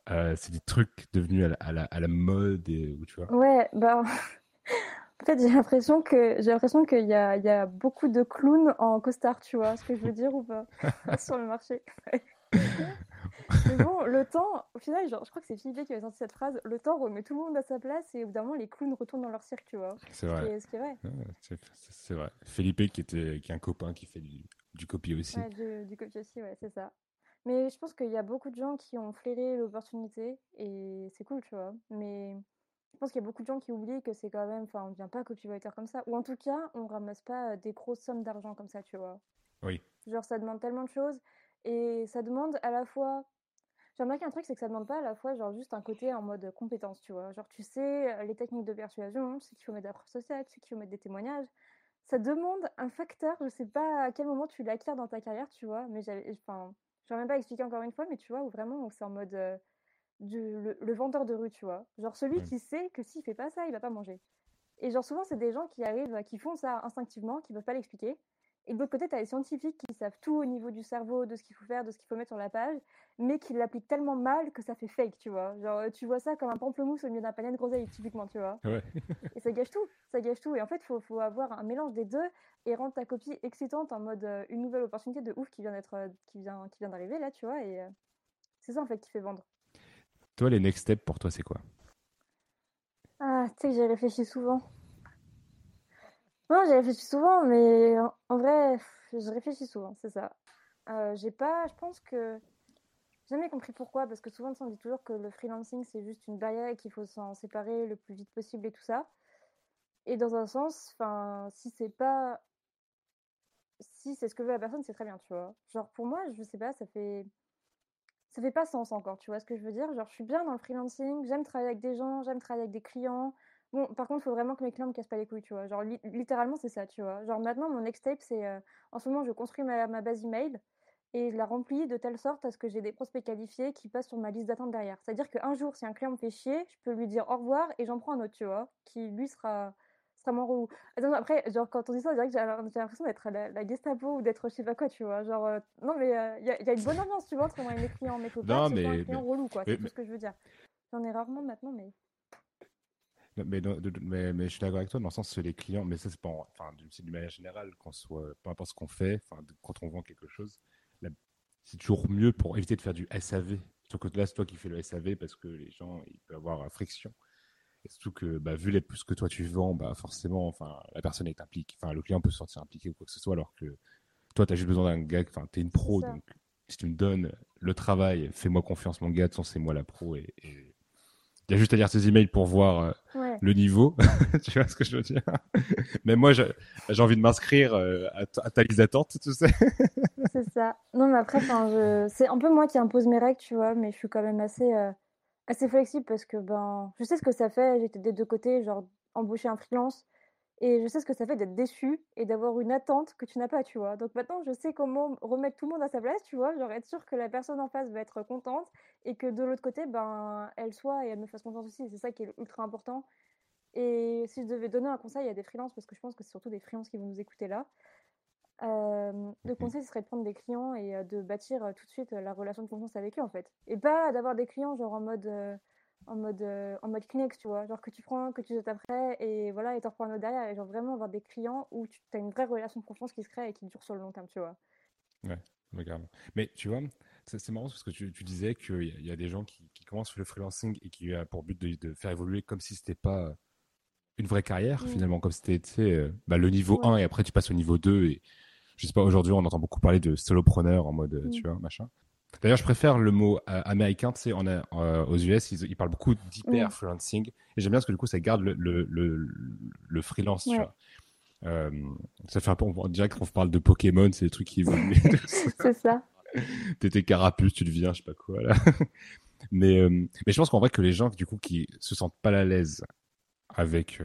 euh, c'est des trucs devenus à la, à la, à la mode et tu vois. Ouais, bah, en fait, j'ai l'impression que j'ai l'impression qu'il y y a beaucoup de clowns en costard, tu vois ce que je veux dire ou pas, sur le marché. Mais bon, le temps, au final, genre, je crois que c'est Philippe qui avait sorti cette phrase, le temps remet tout le monde à sa place et au bout d'un moment, les clowns retournent dans leur cirque, tu vois. C'est vrai. est, ce qui est vrai. Ouais, c'est vrai. Felipe qui était qui est un copain qui fait du, du copy aussi. Ouais, du, du copy aussi, ouais, c'est ça. Mais je pense qu'il y a beaucoup de gens qui ont flairé l'opportunité et c'est cool, tu vois. Mais pense qu'il y a beaucoup de gens qui oublient que c'est quand même, enfin, on ne devient pas copywriter comme ça, ou en tout cas, on ramasse pas des grosses sommes d'argent comme ça, tu vois. Oui. Genre, ça demande tellement de choses, et ça demande à la fois. J'ai remarqué un truc, c'est que ça demande pas à la fois, genre, juste un côté en mode compétence, tu vois. Genre, tu sais les techniques de persuasion, tu sais qu'il faut mettre de la preuve sociale, tu sais qu'il faut mettre des témoignages. Ça demande un facteur, je sais pas à quel moment tu l'acquiers dans ta carrière, tu vois, mais j'avais, enfin, je vais même pas expliquer encore une fois, mais tu vois, où vraiment, c'est en mode le, vendeur de rue, tu vois. Genre celui qui sait que s'il fait pas ça, il va pas manger. Et genre souvent, c'est des gens qui arrivent, qui font ça instinctivement, qui peuvent pas l'expliquer. Et de l'autre côté, tu as les scientifiques qui savent tout au niveau du cerveau, de ce qu'il faut faire, de ce qu'il faut mettre sur la page, mais qui l'appliquent tellement mal que ça fait fake, tu vois. Genre, tu vois ça comme un pamplemousse au milieu d'un panier de groseille, typiquement, tu vois. Et ça gâche tout, ça gâche tout. Et en fait, il faut, faut, avoir un mélange des deux et rendre ta copie excitante en mode euh, une nouvelle opportunité de ouf qui vient d'être, euh, qui vient, qui vient d'arriver là, tu vois. Et euh, c'est ça, en fait, qui fait vendre. Toi, les next steps pour toi, c'est quoi? Ah, tu sais que j'ai réfléchi souvent. Non, j'ai réfléchi souvent, mais en, vrai, je réfléchis souvent, c'est ça. Euh, j'ai pas, je pense que jamais compris pourquoi, parce que souvent on dit toujours que le freelancing c'est juste une barrière et qu'il faut s'en séparer le plus vite possible et tout ça. Et dans un sens, enfin, si c'est pas, si c'est ce que veut la personne, c'est très bien, tu vois. Genre pour moi, je sais pas, ça fait ça fait pas sens encore, tu vois ce que je veux dire? Genre, je suis bien dans le freelancing, j'aime travailler avec des gens, j'aime travailler avec des clients. Bon, par contre, il faut vraiment que mes clients me cassent pas les couilles, tu vois. Genre, littéralement, c'est ça, tu vois. Genre, maintenant, mon next tape, c'est euh, en ce moment, je construis ma, ma base email et je la remplis de telle sorte à ce que j'ai des prospects qualifiés qui passent sur ma liste d'attente derrière. C'est-à-dire qu'un jour, si un client me fait chier, je peux lui dire au revoir et j'en prends un autre, tu vois, qui lui sera extrêmement relou. après, genre, quand on dit ça, on dirait que j'ai l'impression d'être la, la, Gestapo ou d'être je sais pas quoi, tu vois. Genre, euh, non, mais il euh, y, y, a une bonne ambiance, tu vois, entre moi et mes clients. Mais faut pas mais, un client relou, quoi. C'est tout ce que je veux dire. J'en ai rarement maintenant, mais. Mais, mais, mais, je suis d'accord avec toi dans le sens que les clients, mais ça c'est pas, enfin, d'une manière générale, qu'on soit, peu importe ce qu'on fait, enfin, quand on vend quelque chose, c'est toujours mieux pour éviter de faire du SAV. Surtout que là, c'est toi qui fais le SAV parce que les gens, ils peuvent avoir friction. Et surtout que, bah, vu les plus que toi tu vends, bah, forcément, enfin, la personne est impliquée, enfin, le client peut se sentir impliqué ou quoi que ce soit, alors que toi, tu as juste besoin d'un gars, enfin, tu es une pro, donc si tu me donnes le travail, fais-moi confiance, mon gars, de c'est moi la pro. Et, il y a juste à lire tes emails pour voir euh, le niveau. tu vois ce que je veux dire? Mais moi, j'ai envie de m'inscrire euh, à, ta liste d'attente, tu sais. c'est ça. Non, mais après, je... c'est un peu moi qui impose mes règles, tu vois, mais je suis quand même assez. Euh, assez flexible parce que ben, je sais ce que ça fait. J'étais des deux côtés, genre embaucher un freelance. Et je sais ce que ça fait d'être déçu et d'avoir une attente que tu n'as pas, tu vois. Donc maintenant, je sais comment remettre tout le monde à sa place, tu vois. Genre être sûr que la personne en face va être contente et que de l'autre côté, ben, elle soit et elle me fasse confiance aussi. C'est ça qui est ultra important. Et si je devais donner un conseil à des freelances, parce que je pense que c'est surtout des freelances qui vont nous écouter là, le mmh conseil, ce serait de prendre des clients et de bâtir tout de suite la relation de confiance avec eux, en fait. Et pas d'avoir des clients genre en mode, en mode, en mode Kleenex, tu vois. Genre que tu prends, que tu jettes après et voilà, et t'en reprends un autre derrière. Et genre vraiment avoir des clients où tu as une vraie relation de confiance qui se crée et qui dure sur le long terme, tu vois. Ouais, regarde. Mais tu vois, c'est marrant parce que tu, tu disais qu'il y, a des gens qui, qui, commencent le freelancing et qui ont pour but de, de faire évoluer comme si c'était pas une vraie carrière, mmh. finalement, comme c'était bah, le niveau 1 et après tu passes au niveau 2 et je sais pas, aujourd'hui, on entend beaucoup parler de solopreneur en mode, mm. tu vois, machin. D'ailleurs, je préfère le mot euh, américain, tu sais, on euh, aux US, ils, parlent beaucoup d'hyper freelancing. Et j'aime bien parce que du coup, ça garde le, le, le, freelance, tu vois. Euh, ça fait un peu, on dirait qu'on parle de Pokémon, c'est des trucs qui évoluent. c'est ça. T'étais carapuce, tu deviens, je sais pas quoi, là. mais, mais je pense qu'en vrai, que les gens, du coup, qui se sentent pas à l'aise avec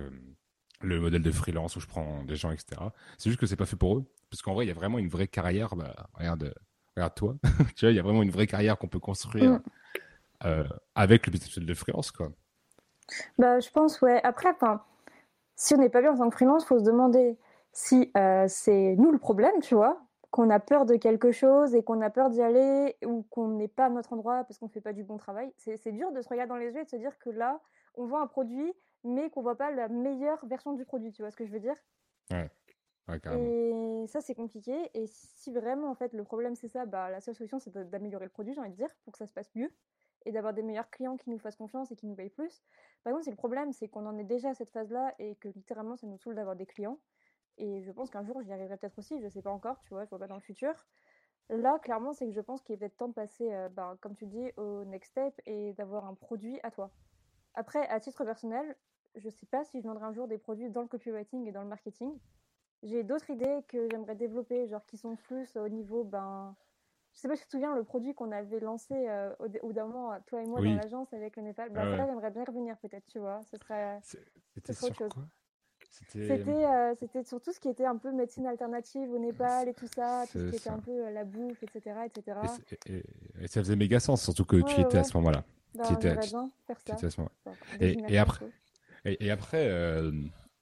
le modèle de freelance où je prends des gens, etc., c'est juste que c'est pas fait pour eux. Parce qu'en vrai, il y a vraiment une vraie carrière. Bah, regarde, regarde toi. tu vois, il y a vraiment une vraie carrière qu'on peut construire mm. euh, avec le business de freelance, quoi. Bah, je pense, ouais. Après, si on n'est pas bien en tant que freelance, il faut se demander si euh, c'est nous le problème, tu vois, qu'on a peur de quelque chose et qu'on a peur d'y aller ou qu'on n'est pas à notre endroit parce qu'on ne fait pas du bon travail. C'est dur de se regarder dans les yeux et de se dire que là, on vend un produit, mais qu'on voit pas la meilleure version du produit. Tu vois ce que je veux dire? Ouais et ça, c'est compliqué. Et si vraiment, en fait, le problème, c'est ça, bah, la seule solution, c'est d'améliorer le produit, j'ai envie de dire, pour que ça se passe mieux et d'avoir des meilleurs clients qui nous fassent confiance et qui nous payent plus. Par contre, si le problème, c'est qu'on en est déjà à cette phase-là et que littéralement, ça nous saoule d'avoir des clients. Et je pense qu'un jour, j'y arriverai peut-être aussi, je sais pas encore, tu vois, je vois pas dans le futur. Là, clairement, c'est que je pense qu'il est peut-être temps de passer, euh, bah, comme tu dis, au next step et d'avoir un produit à toi. Après, à titre personnel, je sais pas si je vendrai un jour des produits dans le copywriting et dans le marketing. J'ai d'autres idées que j'aimerais développer, genre qui sont plus au niveau, ben, je sais pas si tu te souviens, le produit qu'on avait lancé euh, au, au d'un moment, toi et moi, dans l'agence avec le Népal. Ah j'aimerais bien revenir peut-être, tu vois. Ce serait, C'était autre chose. C'était euh, sur tout ce qui était un peu médecine alternative au Népal et tout ça, tout ce qui était un peu euh, la bouffe, etc. etc. Et, ça faisait méga sens, surtout que tu étais à ce moment-là. Bah, tu étais, faire ça. À ce moment et, et, après, et, après euh,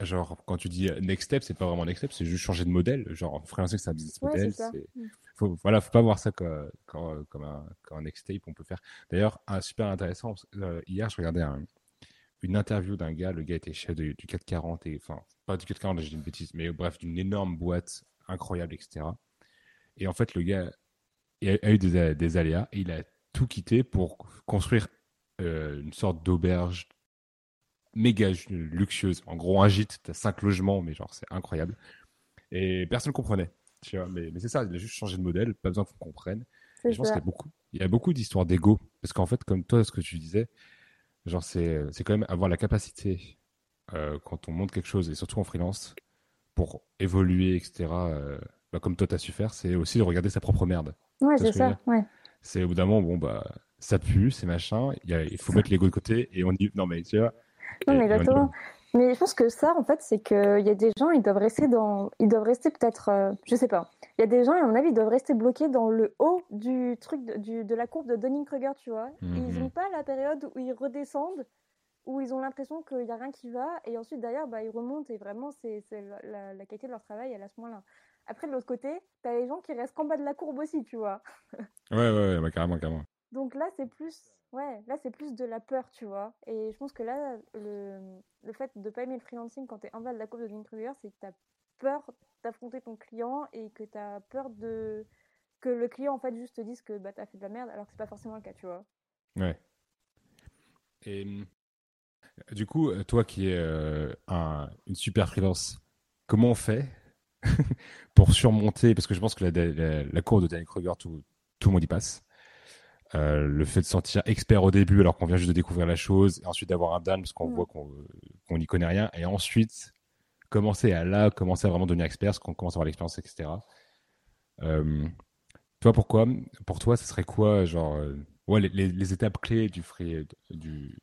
genre, quand tu dis next step, c'est pas vraiment next step, c'est juste changer de modèle. Genre, freelancing, c'est un business model. Mm. Faut, voilà, faut pas voir ça comme, comme, un, comme un next step on peut faire. D'ailleurs, un super intéressant, hier, je regardais un, une interview d'un gars, le gars était chef du 440, et, enfin, pas du 440, j'ai une bêtise, mais bref, d'une énorme boîte incroyable, etc. Et en fait, le gars a, eu des, aléas et il a tout quitté pour construire euh, une sorte d'auberge méga luxueuse. En gros, un gîte, t'as cinq logements, mais genre, c'est incroyable. Et personne ne comprenait. Tu vois, mais, mais c'est ça, il a juste changé de modèle, pas besoin qu'on comprenne. je pense qu'il y a beaucoup, il y a beaucoup d'histoires d'ego. Parce qu'en fait, comme toi, ce que tu disais, Genre, c'est, c'est quand même avoir la capacité, euh, quand on monte quelque chose, et surtout en freelance, pour évoluer, etc., euh, bah, comme toi, tu as su faire, c'est aussi de regarder sa propre merde. Ouais, c'est ça, ouais. C'est au bout d'un moment, bon, bah, ça pue, c'est machin, il faut mettre l'ego de côté, et on dit, non, mais tu vois. Non, mais exactement. Mais je pense que ça, en fait, c'est qu'il y a des gens, ils doivent rester dans. Ils doivent rester peut-être. Euh, je sais pas. Il y a des gens, à mon avis, ils doivent rester bloqués dans le haut du truc, de, du, de la courbe de Dunning-Kruger, tu vois. Ils n'ont mhm. pas la période où ils redescendent, où ils ont l'impression qu'il n'y a rien qui va, et ensuite, derrière, bah, ils remontent, et vraiment, c'est la, la, qualité de leur travail, elle à ce moment-là. Après, de l'autre côté, tu as les gens qui restent qu'en bas de la courbe aussi, tu vois. ouais, ouais, ouais, carrément, carrément. Donc là, c'est plus Ouais, là c'est plus de la peur, tu vois. Et je pense que là, le, le fait de pas aimer le freelancing quand tu es en bas de la courbe de l'intruder, c'est que tu as peur d'affronter ton client et que tu as peur de que le client en fait juste te dise que bah, tu as fait de la merde alors que c'est pas forcément le cas, tu vois. Ouais. Et euh, du coup, euh, toi qui es euh, un, une super freelance, comment on fait pour surmonter, parce que je pense que la, la, courbe de Danny Kruger, tout, tout le monde y passe. Euh, le fait de sentir expert au début alors qu'on vient juste de découvrir la chose, et ensuite d'avoir un Dan parce qu'on mm. voit qu'on n'y connaît rien, et ensuite commencer à là, commencer à vraiment devenir expert parce qu'on commence à avoir l'expérience, etc. Euh, toi, pourquoi Pour toi, ce serait quoi, genre, euh, ouais, les, les, étapes clés du, free, du,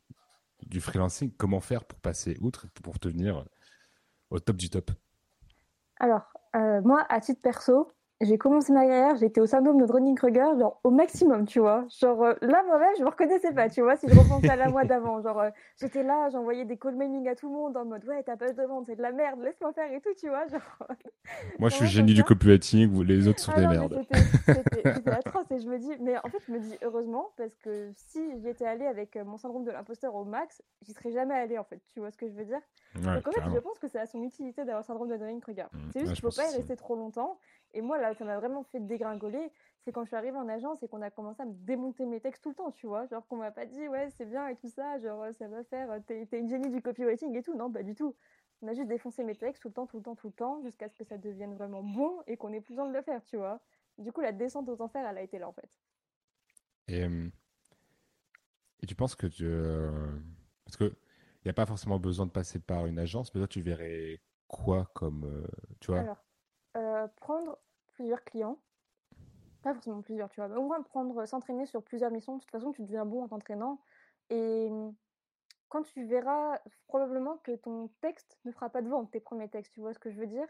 du freelancing Comment faire pour passer outre, pour devenir au top du top? Alors, moi, à titre perso, j'ai commencé ma carrière, j'étais au syndrome de Dunning-Kruger, genre au maximum, tu vois. Genre euh, là, moi-même, je me reconnaissais pas, tu vois, si je repensais à la mois d'avant. Genre, euh, j'étais là, j'envoyais des call mailing à tout le monde en mode, ouais, ta page de vente, c'est de la merde, laisse-moi faire et tout, tu vois. Genre, moi, je suis génie du copywriting, vous, les autres sont ah des merdes. C'était atroce et je me dis, mais en fait, je me dis heureusement, parce que si j'étais allée avec euh, mon syndrome de l'imposteur au max, j'y serais jamais allée, en fait, tu vois ce que je veux dire? Donc en fait, je pense que c'est à son utilité d'avoir syndrome de Dunning-Kruger. Mmh. C'est juste qu'il ne faut pas y rester trop longtemps. Et moi, là, ça m'a vraiment fait dégringoler. C'est quand je suis arrivée en agence et qu'on a commencé à me démonter mes textes tout le temps, tu vois. Genre qu'on m'a pas dit, ouais, c'est bien et tout ça, genre ça va faire, t'es une génie du copywriting et tout. Non, pas du tout. On a juste défoncé mes textes tout le temps, tout le temps, tout le temps, jusqu'à ce que ça devienne vraiment bon et qu'on ait plus besoin de le faire, tu vois. Du coup, la descente aux enfers, elle a été là, en fait. Et, euh, et tu penses que tu. Euh, parce que il n'y a pas forcément besoin de passer par une agence, mais toi, tu verrais quoi comme. Euh, tu vois? Euh, prendre plusieurs clients, pas forcément plusieurs, tu vois, mais au moins prendre, s'entraîner sur plusieurs missions. De toute façon, tu deviens bon en t'entraînant. Et mmh, quand tu verras probablement que ton texte ne fera pas de vente, tes premiers textes, tu vois ce que je veux dire?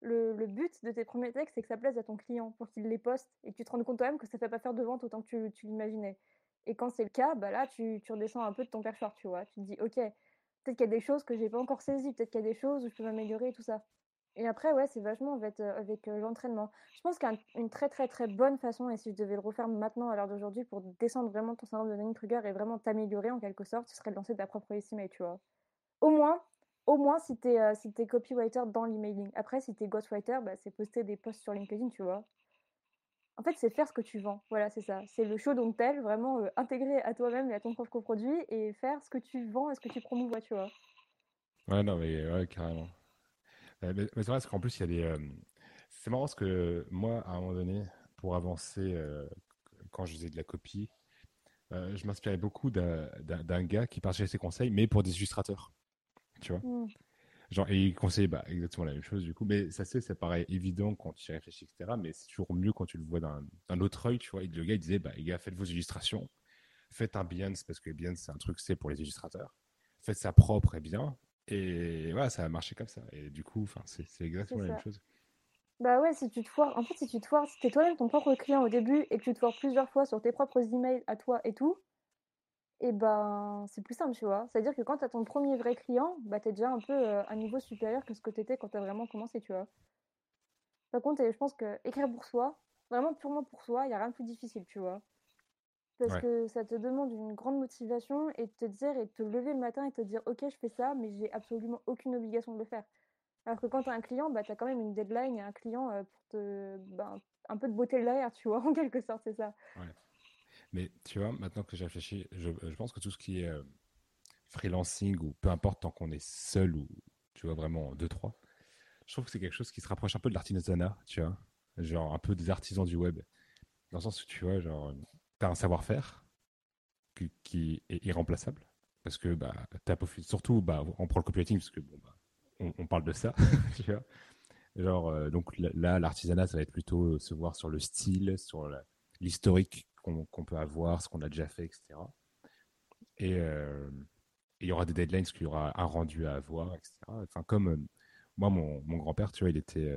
Le, but de tes premiers textes, c'est que ça plaise à ton client pour qu'il les poste et que tu te rendes compte toi-même que ça ne fait pas faire de vente autant que tu, tu l'imaginais. Et quand c'est le cas, bah là, tu, tu, redescends un peu de ton perchoir, tu vois. Tu te dis, ok, peut-être qu'il y a des choses que j'ai pas encore saisies, peut-être qu'il y a des choses où je peux m'améliorer et tout ça. Et après, ouais, c'est vachement avec, euh, avec euh, l'entraînement. Je pense qu'une très très très bonne façon, et si je devais le refaire maintenant à l'heure d'aujourd'hui pour descendre vraiment ton syndrome de Dunning-Kruger et vraiment t'améliorer en quelque sorte, ce serait de lancer ta propre estimate, tu vois. Au moins, au moins si t'es euh, si es copywriter dans l'emailing. Après, si t'es ghostwriter, bah, c'est poster des posts sur LinkedIn, tu vois. En fait, c'est faire ce que tu vends. Voilà, c'est ça. C'est le show dont tel, vraiment euh, intégrer à toi-même et à ton propre produit et faire ce que tu vends et ce que tu promouvois, tu vois. Ouais, non, mais ouais, carrément. Euh, mais, c'est vrai, parce qu'en plus, il y a des. Euh, c'est marrant parce que moi, à un moment donné, pour avancer, euh, quand je faisais de la copie, je m'inspirais beaucoup d'un gars qui partageait ses conseils, mais pour des illustrateurs. Tu vois mm. Genre, et il conseillait bah, exactement la même chose du coup. Mais ça, c'est, ça paraît évident quand tu y réfléchis, etc. Mais c'est toujours mieux quand tu le vois d'un autre œil, tu vois. Et le gars, il disait, bah, les gars, faites vos illustrations. Faites un Behance, parce que Behance, c'est un truc, c'est pour les illustrateurs. Faites ça propre et bien. Et voilà, ça a marché comme ça. Et du coup, c'est exactement la même chose. Bah ouais, si tu te foires, en fait, si tu te foires, si t'es toi-même ton propre client au début et que tu te foires plusieurs fois sur tes propres emails à toi et tout, et ben c'est plus simple, tu vois. C'est-à-dire que quand tu as ton premier vrai client, bah t'es déjà un peu à un niveau supérieur que ce que t'étais quand tu as vraiment commencé, tu vois. Par contre, je pense que écrire pour soi, vraiment purement pour soi, il n'y a rien de plus difficile, tu vois. Parce que ça te demande une grande motivation et de te dire et de te lever le matin et te dire ok je fais ça mais j'ai absolument aucune obligation de le faire. Alors que quand tu as un client, bah, tu as quand même une deadline et un client pour te. Ben, un peu de beauté de l'air, tu vois, en quelque sorte, c'est ça. Mais tu vois, maintenant que j'ai réfléchi, je, je, pense que tout ce qui est freelancing ou peu importe tant qu'on est seul ou tu vois vraiment deux, trois, je trouve que c'est quelque chose qui se rapproche un peu de l'artisanat, tu vois. Genre un peu des artisans du web. Dans le sens où tu vois, genre, tu un savoir-faire qui, est irremplaçable. Parce que bah, as surtout, bah, on prend le copywriting, parce que bon, bah, on, parle de ça. Genre, euh, donc là, l'artisanat, ça va être plutôt euh, se voir sur le style, sur l'historique qu'on peut avoir, ce qu'on a déjà fait, etc. Euh, et il y aura des deadlines, qu'il y aura un rendu à avoir, etc. Enfin, comme moi, mon, grand-père, tu vois, il était,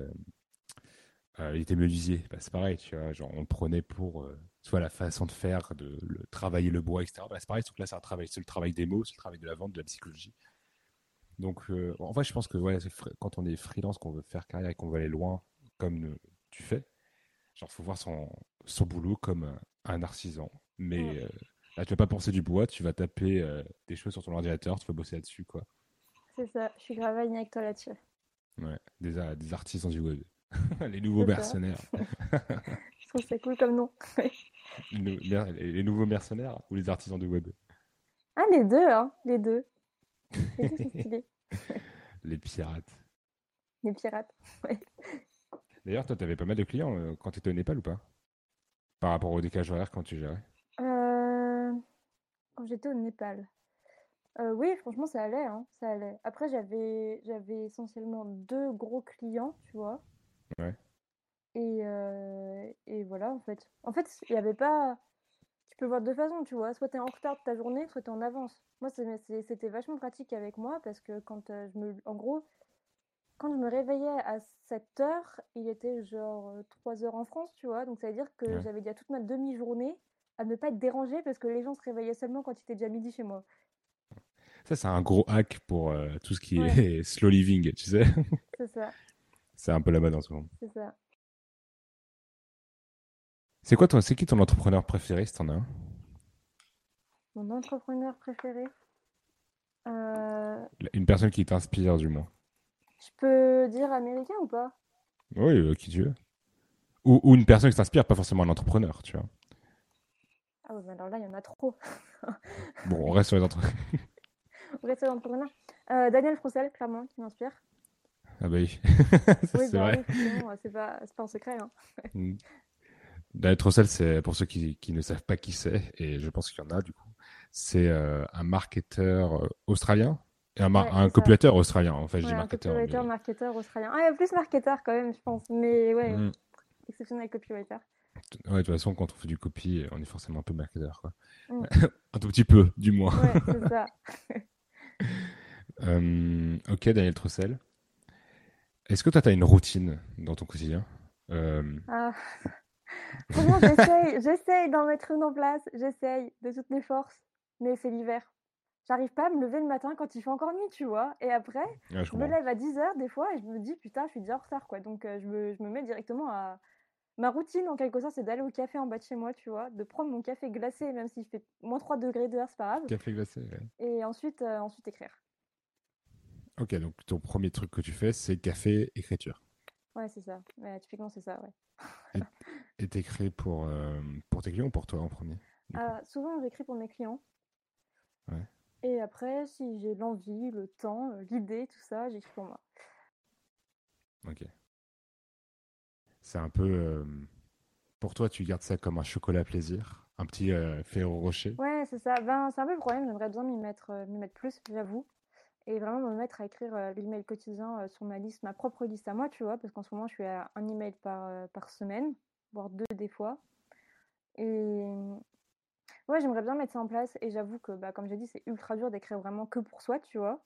il était menuisier. Bah, c'est pareil, tu vois, genre, on prenait pour soit la façon de faire, de travailler le bois, etc. Bah, c'est pareil, sauf que là, c'est un travail, c'est le travail des mots, c'est le travail de la vente, de la psychologie. Donc, euh, en vrai, je pense que ouais, quand on est freelance, qu'on veut faire carrière et qu'on veut aller loin, comme euh, tu fais, genre, faut voir son, son boulot comme un artisan. Mais euh, là, tu vas pas penser du bois, tu vas taper des choses sur ton ordinateur, tu vas bosser là-dessus, quoi. C'est ça, je suis grave alignée avec toi là-dessus. Ouais, des, des artisans du web. les nouveaux mercenaires. je trouve ça cool comme nom. les, nouveaux mercenaires ou les artisans du web? Ah, les deux, hein, les deux. Les pirates. Les pirates, ouais. D'ailleurs, toi, tu avais pas mal de clients euh, quand tu étais au Népal ou pas? Par rapport au décalage horaire quand tu gérais? Euh, Quand j'étais au Népal. Euh, oui, franchement, ça allait, hein, ça allait. Après, j'avais, j'avais essentiellement deux gros clients, tu vois. Ouais. Et, et voilà, en fait. En fait, il n'y avait pas tu peux voir de deux façons, tu vois. Soit tu es en retard de ta journée, soit tu es en avance. Moi, c'était vachement pratique avec moi parce que quand euh, je me. En gros, quand je me réveillais à 7 heures, il était genre 3 euh, heures en France, tu vois. Donc ça veut dire que j'avais déjà toute ma demi-journée à ne pas être dérangée parce que les gens se réveillaient seulement quand il était déjà midi chez moi. Ça, c'est un gros hack pour euh, tout ce qui est slow living, tu sais. C'est ça. C'est un peu la mode en ce moment. C'est ça. C'est quoi ton, c'est qui ton entrepreneur préféré si t'en as un? Mon entrepreneur préféré euh, Une personne qui t'inspire du moins. Je peux dire américain ou pas? Oui, euh, qui tu veux. Ou, une personne qui t'inspire, pas forcément un entrepreneur, tu vois. Ah ouais, alors là, il y en a trop. bon, on reste sur les entrepreneurs. on reste sur les entrepreneurs. Euh, Daniel Froussel, clairement, qui m'inspire. Ah bah oui. oui, c'est bah vrai. c'est pas, pas un secret. Hein. Mm. Daniel Trossel, c'est pour ceux qui, qui, ne savent pas qui c'est, et je pense qu'il y en a du coup, c'est euh, un marketeur euh, australien et un, un copulateur australien. En fait, je dis marketeur. Un copulateur, marketeur australien. Ah, il y a plus marketeur quand même, je pense, mais ouais, mm. exceptionnel copywriter. Ouais, de toute façon, quand on fait du copy, on est forcément un peu marketeur, quoi. Mm. un tout petit peu, du moins. Ouais, c'est ça. Euh, ok, Daniel Trossel. Est-ce que toi, tu as une routine dans ton quotidien? Ah. Franchement, j'essaye, j'essaye d'en mettre une en place, j'essaye de toutes mes forces, mais c'est l'hiver. J'arrive pas à me lever le matin quand il fait encore nuit, tu vois. Et après, je, me lève à 10h des fois et je me dis, putain, je suis déjà en retard, quoi. Donc, euh, je, me, je, me, mets directement à. Ma routine, en quelque sorte, c'est d'aller au café en bas de chez moi, tu vois, de prendre mon café glacé, même s'il fait moins 3 degrés dehors, c'est pas grave. Café glacé, ouais. Et ensuite, euh, ensuite écrire. Ok, donc ton premier truc que tu fais, c'est café, écriture. Ouais, c'est ça. Ouais, typiquement, c'est ça, ouais. et t'écris pour, euh, pour tes clients ou pour toi en premier euh, Souvent, j'écris pour mes clients. Ouais. Et après, si j'ai l'envie, le temps, euh, l'idée, tout ça, j'écris pour moi. Ok. C'est un peu. pour toi, tu gardes ça comme un chocolat plaisir, un petit euh, Ferrero Rocher. Ouais, c'est ça. Ben, c'est un peu le problème. J'aimerais bien m'y mettre, euh, m'y mettre plus, j'avoue. Et vraiment me mettre à écrire euh, l'email quotidien euh, sur ma liste, ma propre liste à moi, tu vois, parce qu'en ce moment, je suis à un email par, euh, par semaine, voire deux des fois. Et ouais, j'aimerais bien mettre ça en place. Et j'avoue que, bah, comme j'ai dit, c'est ultra dur d'écrire vraiment que pour soi, tu vois.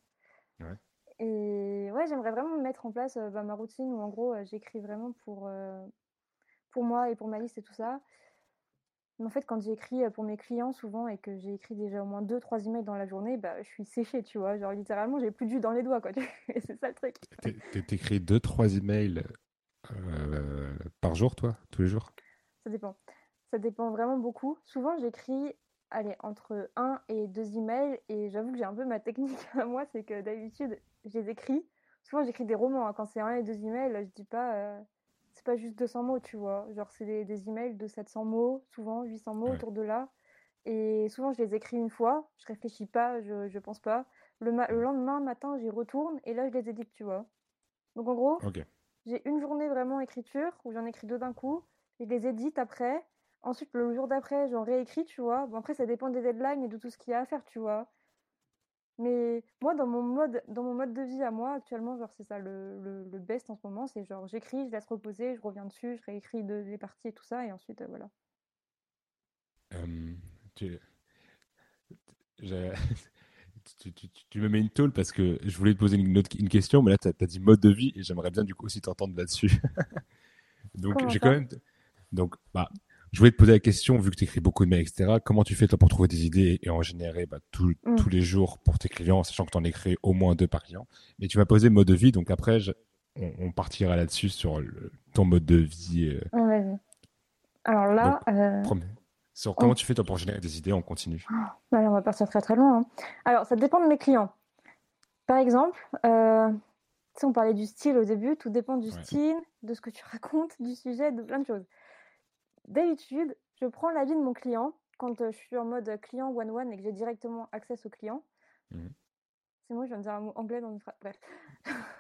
Ouais. Et ouais, j'aimerais vraiment mettre en place euh, bah, ma routine où en gros, euh, j'écris vraiment pour, euh, pour moi et pour ma liste et tout ça. Mais en fait, quand j'écris pour mes clients souvent et que j'ai écrit déjà au moins deux, trois emails dans la journée, bah, je suis séchée, tu vois. Genre littéralement, j'ai plus de jus dans les doigts, quoi. Et c'est ça le truc. T'é- t'é- T'écris deux, trois emails euh, par jour, toi, tous les jours? Ça dépend. Ça dépend vraiment beaucoup. Souvent, j'écris, allez, entre un et deux emails. Et j'avoue que j'ai un peu ma technique à moi, c'est que d'habitude, je les écris. Souvent, j'écris des romans. hein. Quand c'est un et deux emails, je dis pas, euh, c'est pas juste 200 mots, tu vois. Genre, c'est des, des emails de 700 mots, souvent 800 mots Ouais. autour de là. Et souvent, je les écris une fois. Je réfléchis pas, je, je pense pas. Le, le lendemain matin, j'y retourne et là, je les édite, tu vois. Donc, en gros, Ok. J'ai une journée vraiment écriture où j'en écris deux d'un coup. Je les édite après. Ensuite, le jour d'après, j'en réécris, tu vois. Bon, après, ça dépend des deadlines et de tout ce qu'il y a à faire, tu vois. Mais moi, dans mon mode, dans mon mode de vie à moi, actuellement, genre, c'est ça le, le, best en ce moment. C'est genre, j'écris, je laisse reposer, je reviens dessus, je réécris de- les parties et tout ça. Et ensuite, euh, voilà. Tu... j'ai- tu, tu- tu- tu me mets une tôle parce que je voulais te poser une, autre- une question, mais là, tu as, dit mode de vie et j'aimerais bien du coup aussi t'entendre là-dessus. Donc, j'ai quand même. Donc, bah, je voulais te poser la question, vu que tu écris beaucoup de mails, etc. Comment tu fais toi pour trouver des idées et en générer bah, tout- Mm. tous les jours pour tes clients, sachant que tu en écris au moins deux par client. Mais tu m'as posé mode de vie, donc après, je- on, on partira là-dessus sur le- ton mode de vie. euh, Ouais. Alors là, euh, premier. Sur comment tu fais toi pour générer des idées, on continue. bah là, on va partir très très loin. hein. Alors, ça dépend de mes clients. Par exemple, euh, on parlait du style au début, tout dépend du Ouais. style, de ce que tu racontes, du sujet, de plein de choses. D'habitude, je prends l'avis de mon client quand euh, je suis en mode client one-one et que j'ai directement accès au client. Mhm. C'est moi, je viens de dire un mot anglais dans une phrase. Bref.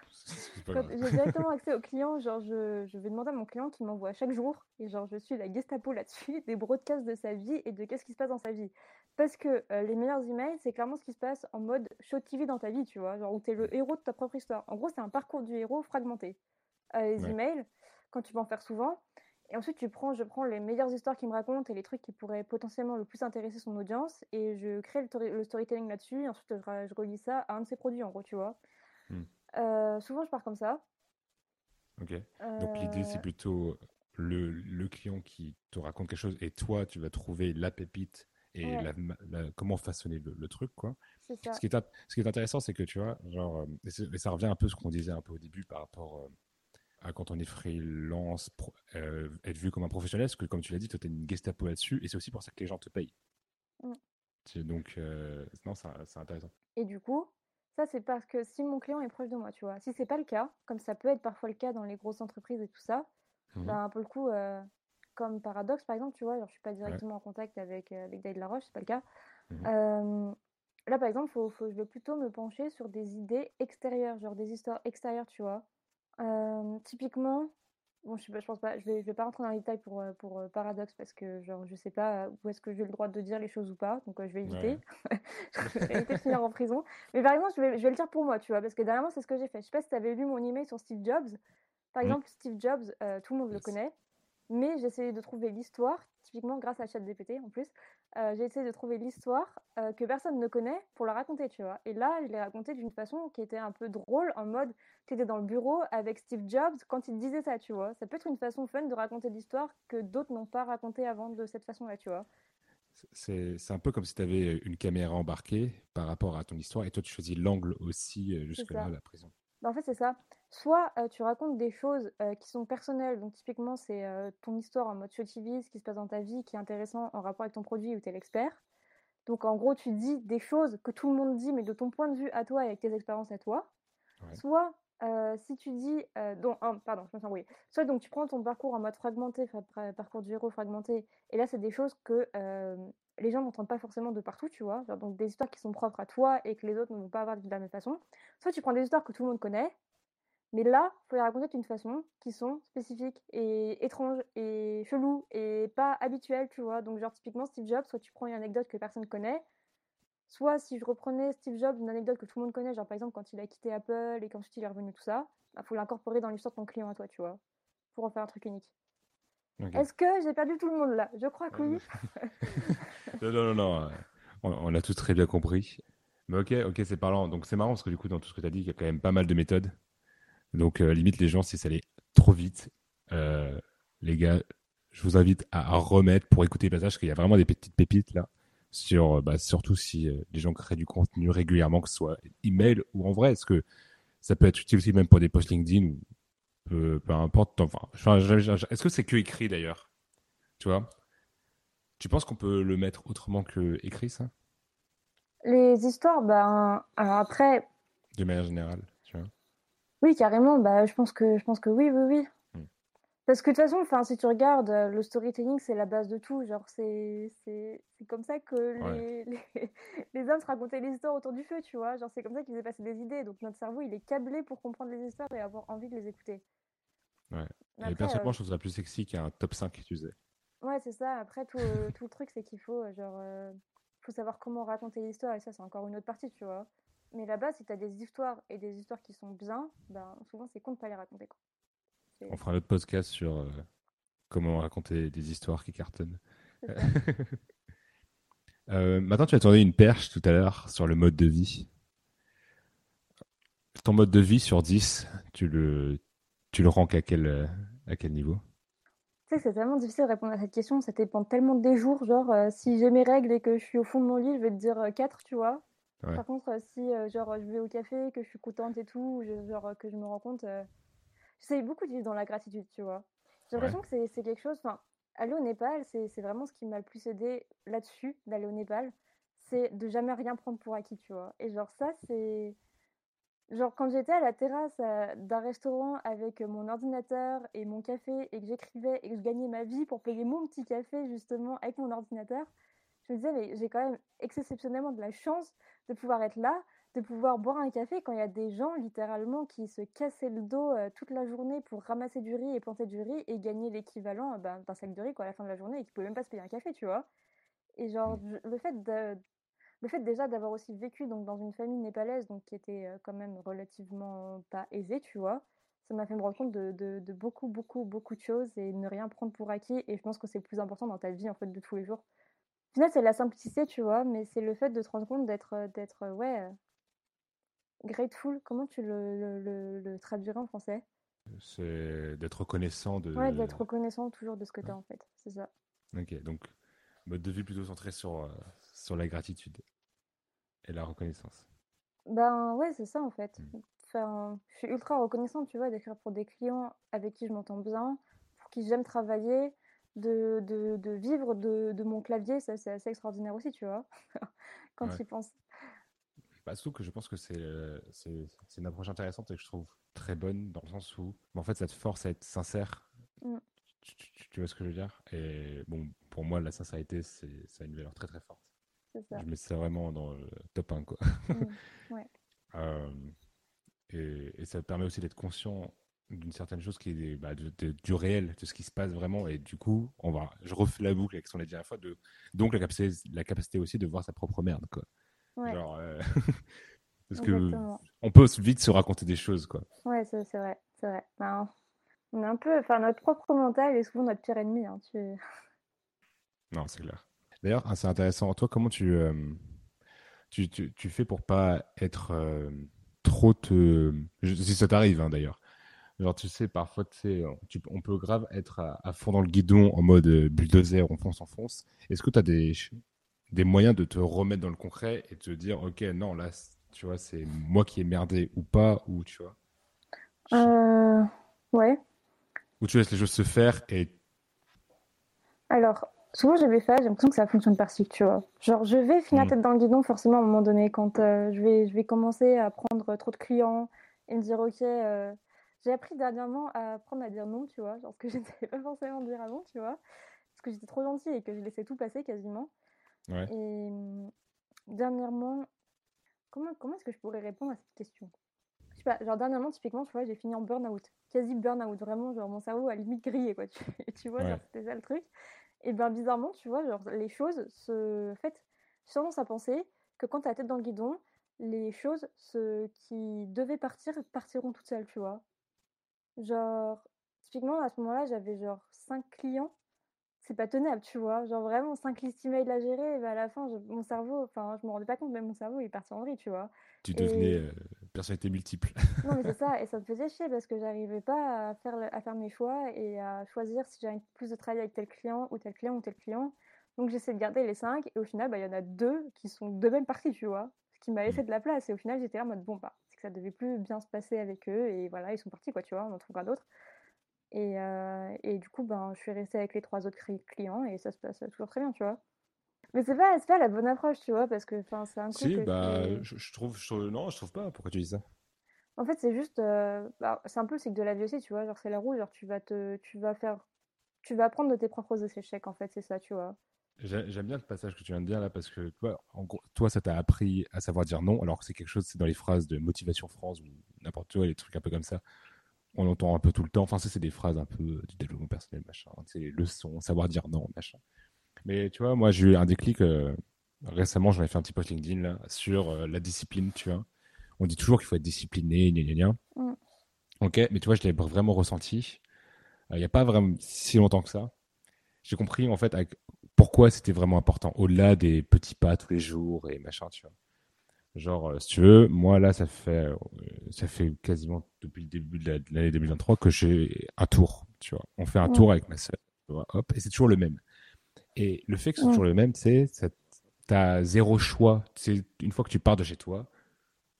J'ai directement accès au client, genre je, je vais demander à mon client qui m'envoie chaque jour, et genre je suis la Gestapo là-dessus, des broadcasts de sa vie et de qu'est-ce qui se passe dans sa vie. Parce que euh, les meilleurs emails, c'est clairement ce qui se passe en mode show TV dans ta vie, tu vois, genre où tu es le héros de ta propre histoire. En gros, c'est un parcours du héros fragmenté. Euh, les Ouais. emails, quand tu peux en faire souvent, et ensuite tu prends, je prends les meilleures histoires qu'il me raconte et les trucs qui pourraient potentiellement le plus intéresser son audience, et je crée le, storytelling là-dessus, et ensuite je, je relis ça à un de ses produits, en gros, tu vois. Hmm. Euh, souvent, je pars comme ça. Ok. Donc l'idée, c'est Euh, plutôt le, le client qui te raconte quelque chose et toi, tu vas trouver la pépite et Ouais. la, comment façonner le, le truc, quoi. ça. Ce qui est, int- ce qui est intéressant, c'est que tu vois, genre, euh, et, ça revient un peu à ce qu'on disait un peu au début par rapport euh, à quand on est freelance, pro- euh, être vu comme un professionnel, parce que comme tu l'as dit, toi, tu es une gestapo là-dessus et c'est aussi pour ça que les gens te payent. Mm. Donc, euh, non, c'est intéressant. Et du coup, ça, c'est parce que si mon client est proche de moi, tu vois. Si c'est pas le cas, comme ça peut être parfois le cas dans les grosses entreprises et tout ça, Mhm. ben, pour le coup, euh, comme Paradox, par exemple, tu vois, genre, je suis pas directement en contact avec, euh, avec Dave Laroche, c'est pas le cas. Mhm. Euh, là, par exemple, faut, faut, je vais plutôt me pencher sur des idées extérieures, genre des histoires extérieures, tu vois. Typiquement, bon, je sais pas, je pense pas, je vais, je vais pas rentrer dans les détails pour, euh, pour euh, Paradox parce que, genre, je sais pas euh, où est-ce que j'ai le droit de dire les choses ou pas, donc euh, je vais éviter. je vais éviter de finir en prison. Mais par exemple, je vais, je vais le dire pour moi, tu vois, parce que dernièrement, c'est ce que j'ai fait. Je sais pas si tu avais lu mon email sur Steve Jobs. Par exemple, Steve Jobs, euh, tout le monde le connaît, mais j'ai essayé de trouver l'histoire, typiquement grâce à ChatGPT en plus. Euh, j'ai essayé de trouver l'histoire euh, que personne ne connaît pour la raconter, tu vois. Et là, je l'ai racontée d'une façon qui était un peu drôle, en mode, tu étais dans le bureau avec Steve Jobs quand il disait ça, tu vois. Ça peut être une façon fun de raconter l'histoire que d'autres n'ont pas raconté avant de cette façon-là, tu vois. C'est un peu comme si tu avais une caméra embarquée par rapport à ton histoire et toi, tu choisis l'angle aussi euh, jusque-là, la prison. Bah, en fait, c'est ça. Soit euh, tu racontes des choses euh, qui sont personnelles, donc typiquement c'est euh, ton histoire en mode show TV, ce qui se passe dans ta vie, qui est intéressant en rapport avec ton produit où tu es l'expert. Donc en gros, tu dis des choses que tout le monde dit, mais de ton point de vue à toi et avec tes expériences à toi. Ouais. Soit si tu dis, donc, pardon, je me suis embrouillée. Soit donc tu prends ton parcours en mode fragmenté, fra- fra- parcours du héros fragmenté, et là c'est des choses que les gens n'entendent pas forcément de partout, tu vois. Genre, donc des histoires qui sont propres à toi et que les autres ne vont pas avoir de la même façon. Soit tu prends des histoires que tout le monde connaît, Mais là, il faut les raconter d'une façon qui sont spécifiques et étranges et cheloues et pas habituelles, tu vois. Donc, genre, typiquement, Steve Jobs, soit tu prends une anecdote que personne connaît, soit si je reprenais Steve Jobs, une anecdote que tout le monde connaît, genre par exemple quand il a quitté Apple et qu'ensuite il est revenu, tout ça, il bah, faut l'incorporer dans l'histoire de ton client à toi, tu vois, pour en faire un truc unique. Est-ce que j'ai perdu tout le monde là? Je crois que oui. non, non, non, non. Euh, on, a tous très bien compris. Mais ok, ok, c'est parlant. Donc c'est marrant parce que du coup, dans tout ce que tu as dit, il y a quand même pas mal de méthodes. Donc euh, limite, les gens, si ça allait trop vite, euh, les gars, je vous invite à, remettre pour écouter les passages, qu'il y a vraiment des petites pépites là. Sur, bah, surtout si les gens créent du contenu régulièrement, que ce soit email ou en vrai. Est-ce que ça peut être utile aussi même pour des posts LinkedIn ou peu, importe. Enfin, est-ce que c'est que écrit d'ailleurs? Tu vois? Tu penses qu'on peut le mettre autrement que écrit ça? Les histoires, ben après. De manière générale, Oui, carrément. Bah, je pense que je pense que oui, oui, oui. Parce que de toute façon, enfin, si tu regardes, euh, le storytelling, c'est la base de tout. Genre, c'est, c'est, comme ça que les, les, hommes se racontaient les histoires autour du feu, tu vois. Genre, c'est comme ça qu'ils faisaient passer des idées. Donc, notre cerveau, il est câblé pour comprendre les histoires et avoir envie de les écouter. Ouais. et personnellement, euh, je trouve ça plus sexy qu'un top 5 tu sais. Ouais, c'est ça. Après, tout, euh, tout le truc, c'est qu'il faut, genre, faut savoir comment raconter l'histoire. Et ça, c'est encore une autre partie, tu vois. Mais là-bas, si tu as des histoires et des histoires qui sont bien, ben, souvent, c'est con de pas les raconter, quoi. On fera un autre podcast sur euh, comment raconter des histoires qui cartonnent. euh, maintenant, tu as tourné une perche tout à l'heure sur le mode de vie. Ton mode de vie sur 10, tu le, tu le ranques à quel, à quel niveau? Tu sais, c'est tellement difficile de répondre à cette question. Ça dépend tellement des jours. Genre, euh, si j'ai mes règles et que je suis au fond de mon lit, je vais te dire 4, euh, tu vois. Par contre, si genre, je vais au café, que je suis contente et tout, genre, que je me rends compte, J'essaie beaucoup de vivre dans la gratitude, tu vois. J'ai l'impression que c'est quelque chose. Enfin, aller au Népal, c'est vraiment ce qui m'a le plus aidé là-dessus, d'aller au Népal. C'est de jamais rien prendre pour acquis, tu vois. Et genre, ça, c'est. Genre, quand j'étais à la terrasse euh, d'un restaurant avec mon ordinateur et mon café et que j'écrivais et que je gagnais ma vie pour payer mon petit café, justement, avec mon ordinateur, je me disais, mais j'ai quand même exceptionnellement de la chance de pouvoir être là, de pouvoir boire un café quand il y a des gens littéralement qui se cassaient le dos euh, toute la journée pour ramasser du riz et planter du riz et gagner l'équivalent ben, d'un sac de riz quoi, à la fin de la journée et qui pouvaient même pas se payer un café, tu vois. Et genre, mmh. le fait, de, le fait déjà d'avoir aussi vécu donc, dans une famille népalaise donc, qui était euh, quand même relativement pas aisée, tu vois, ça m'a fait me rendre compte de, de, de, beaucoup, beaucoup, beaucoup de choses et ne rien prendre pour acquis. Et je pense que c'est le plus important dans ta vie en fait de tous les jours. Final, c'est la simplicité, tu vois, mais c'est le fait de te rendre compte d'être, d'être ouais, Grateful, comment tu le, le, le, traduirais en français? C'est d'être reconnaissant de. Ouais, d'être reconnaissant toujours de ce que tu as en fait, c'est ça. Ok, donc mode de vie plutôt centré sur, euh, sur la gratitude et la reconnaissance. Ben ouais, c'est ça en fait. Hmm. Enfin, je suis ultra reconnaissante, tu vois, d'écrire pour des clients avec qui je m'entends bien, pour qui j'aime travailler, de, de, de vivre de, de, mon clavier, ça c'est assez extraordinaire aussi, tu vois, quand tu y penses. Bah, surtout que je pense que euh, c'est une approche intéressante et que je trouve très bonne dans le sens où en fait ça te force à être sincère. Mm. Tu, vois ce que je veux dire? Et bon, pour moi, la sincérité, ça a une valeur très très forte. Ça. Je mets ça vraiment dans le top 1. Quoi. Mm. Euh, et, ça te permet aussi d'être conscient d'une certaine chose qui est bah, du réel, de ce qui se passe vraiment. Et du coup, on va, je refais la boucle avec ce qu'on a dit la fois. De, donc la capacité, la capacité aussi de voir sa propre merde. Quoi. Genre, euh, parce que on peut vite se raconter des choses, quoi. Ouais, c'est vrai, c'est vrai. Ben, on est un peu, enfin, notre propre mental est souvent notre pire ennemi. Hein, tu... Non, c'est clair. D'ailleurs, c'est intéressant. Toi, comment tu, euh, tu, tu, tu, fais pour pas être euh, trop te. Si ça t'arrive, hein, d'ailleurs. Genre, tu sais, parfois, tu sais, on peut grave être à, à, fond dans le guidon en mode bulldozer, on fonce, on fonce. Est-ce que tu as des, des moyens de te remettre dans le concret et te dire, ok, non, là, tu vois, c'est moi qui ai merdé ou pas, ou tu vois? Euh, ouais. Ou tu laisses les choses se faire et. Alors, souvent j'ai fait, j'ai l'impression que ça fonctionne par cycle, tu vois. Genre, je vais finir mm. tête dans le guidon forcément à un moment donné quand euh, je, vais, je vais commencer à prendre trop de clients et me dire, ok, euh, j'ai appris dernièrement à apprendre à dire non, tu vois, genre ce que je ne savais pas forcément dire avant, tu vois, parce que j'étais trop gentille et que je laissais tout passer quasiment. Et dernièrement, comment, comment est-ce que je pourrais répondre à cette question? Sais pas, genre dernièrement, typiquement, tu vois, j'ai fini en burn-out, quasi burn-out, vraiment, genre mon cerveau a limite grillé, quoi. Tu, tu vois, Ouais. c'était ça le truc. Et ben bizarrement, tu vois, genre les choses se. En fait, j'ai tendance à penser que quand t'as la tête dans le guidon, les choses ce qui devaient partir partiront toutes seules, tu vois. Genre, typiquement, à ce moment-là, j'avais genre 5 clients. C'est pas tenable, tu vois. Genre vraiment 5 listes email à gérer, et ben à la fin, je- mon cerveau, enfin, je me rendais pas compte, mais mon cerveau il est parti en vrille, tu vois. Tu devenais Et- euh, personnalité multiple. Non, mais c'est ça, et ça me faisait chier parce que j'arrivais pas à faire, à faire mes choix et à choisir si j'avais plus de travail avec tel client ou tel client ou tel client. Donc j'essaie de garder les cinq et au final, bah, il y en a deux qui sont de même partie, tu vois, ce qui m'a laissé de la place. Et au final, j'étais là en mode bon, bah, que ça devait plus bien se passer avec eux et voilà, ils sont partis, quoi, tu vois, on en trouvera d'autres. Et, euh, et du coup, ben, je suis restée avec les trois autres cli- clients et ça se passe toujours très bien, tu vois. Mais c'est pas, c'est pas la bonne approche, tu vois, parce que enfin, c'est un coup Si, que bah, je, trouve, je trouve- non, je trouve pas. Pourquoi tu dis ça? En fait, c'est juste, euh, bah, c'est un peu le cycle de la vie aussi, tu vois. Genre, c'est la roue, genre, tu vas te, tu vas faire, tu vas apprendre de tes propres échecs, en fait, c'est ça, tu vois. J'ai- J'aime bien le passage que tu viens de dire là parce que toi, en gros, toi, ça t'a appris à savoir dire non, alors que c'est quelque chose, c'est dans les phrases de Motivation France ou n'importe quoi, les trucs un peu comme ça. On entend un peu tout le temps. Enfin, ça, c'est des phrases un peu du développement personnel, machin. C'est les leçons, savoir dire non, machin. Mais tu vois, moi, j'ai eu un déclic euh, récemment. J'en ai fait un petit post LinkedIn là sur euh, la discipline, tu vois. On dit toujours qu'il faut être discipliné, gna gna gna. Mm. Ok, mais tu vois, je l'ai vraiment ressenti. Euh, Il n'y a pas vraiment si longtemps que ça. J'ai compris en fait avec- pourquoi c'était vraiment important, au-delà des petits pas tous les jours et machin, tu vois. Genre, euh, si tu veux, moi là, ça fait, euh, ça fait quasiment depuis le début de la- de l'année 2023 que j'ai un tour, tu vois. On fait un Ouais. tour avec ma sœur, tu vois, hop, et c'est toujours le même. Et le fait que ce soit Ouais. toujours le même, c'est, t'as zéro choix. C'est une fois que tu pars de chez toi,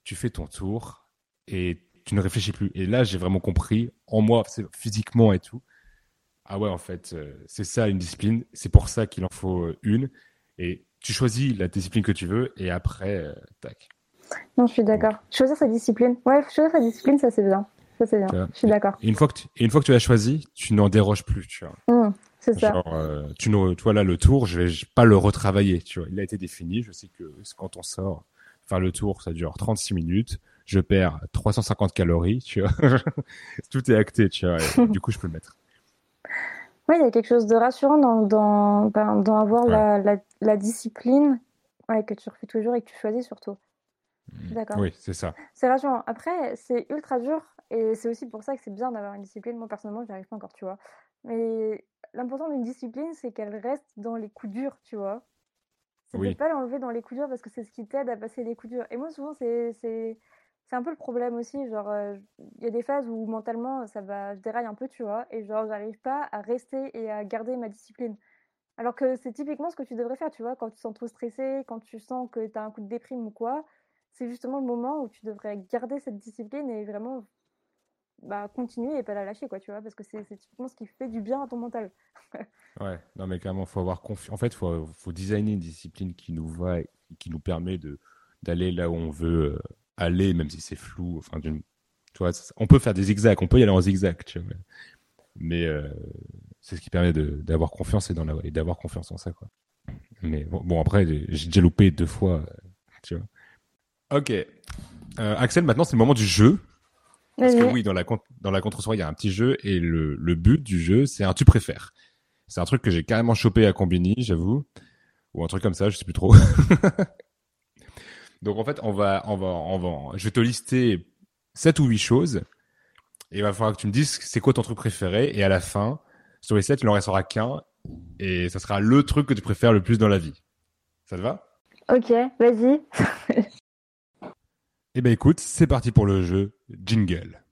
tu fais ton tour et tu ne réfléchis plus. Et là, j'ai vraiment compris, en moi, c'est physiquement et tout. Ah ouais, en fait, euh, c'est ça une discipline. C'est pour ça qu'il en faut euh, une. Et tu choisis la discipline que tu veux et après, euh, tac. Non, je suis d'accord. Choisir sa discipline. Ouais, choisir sa discipline, ça c'est bien. Ça c'est bien. Je suis d'accord. Et une fois que tu, une fois que tu l'as choisi, tu n'en déroges plus, tu vois. Hum, c'est ça. Genre, euh, tu, ne, tu vois là, le tour, je je vais pas le retravailler, tu vois. Il a été défini. Je sais que quand on sort, faire le tour, ça dure 36 minutes. Je perds 350 calories, tu vois. Tout est acté, tu vois. et du coup, je peux le mettre. Ouais, il y a quelque chose de rassurant dans, dans, ben, dans avoir Ouais. la, la, la discipline ouais, que tu refais tous les jours et que tu choisis surtout. D'accord. Oui, c'est ça. C'est rassurant. Après, c'est ultra dur et c'est aussi pour ça que c'est bien d'avoir une discipline. Moi, personnellement, j'y arrive pas encore, tu vois. Mais l'important d'une discipline, c'est qu'elle reste dans les coups durs, tu vois. C'est de Oui. pas l'enlever dans les coups durs parce que c'est ce qui t'aide à passer les coups durs. Et moi, souvent, c'est c'est un peu le problème aussi. Genre, euh, il y a des phases où mentalement, ça va, je déraille un peu, tu vois. Et genre, j'arrive pas à rester et à garder ma discipline. Alors que c'est typiquement ce que tu devrais faire, tu vois, quand tu sens trop stressé, quand tu sens que tu as un coup de déprime ou quoi, c'est justement le moment où tu devrais garder cette discipline et vraiment bah, continuer et pas la lâcher, quoi, tu vois, parce que c'est typiquement ce qui fait du bien à ton mental. Ouais, non, mais carrément, faut avoir confiance. En fait, faut, faut designer une discipline qui nous va, et qui nous permet d'aller là où on veut euh, aller, même si c'est flou. Enfin, d'une- tu vois, on peut faire des zigzags, on peut y aller en zigzag, tu vois. Mais euh, c'est ce qui permet d'avoir confiance et d'avoir confiance en ça, quoi. Mais bon, bon, après, j'ai déjà loupé deux fois, euh, tu vois. Ok. Euh, Axel, maintenant, c'est le moment du jeu. Parce que oui, dans la, dans la contre-soirée, il y a un petit jeu et le, le but du jeu, c'est un tu préfères. C'est un truc que j'ai carrément chopé à Combini, j'avoue. Ou un truc comme ça, je sais plus trop. Donc en fait, on va, on va, on va, je vais te lister 7 ou 8 choses. Et il va falloir que tu me dises c'est quoi ton truc préféré. Et à la fin, sur les 7, il n'en restera qu'un. Et ça sera le truc que tu préfères le plus dans la vie. Ça te va? Ok, vas-y. Eh ben écoute, c'est parti pour le jeu Jingle.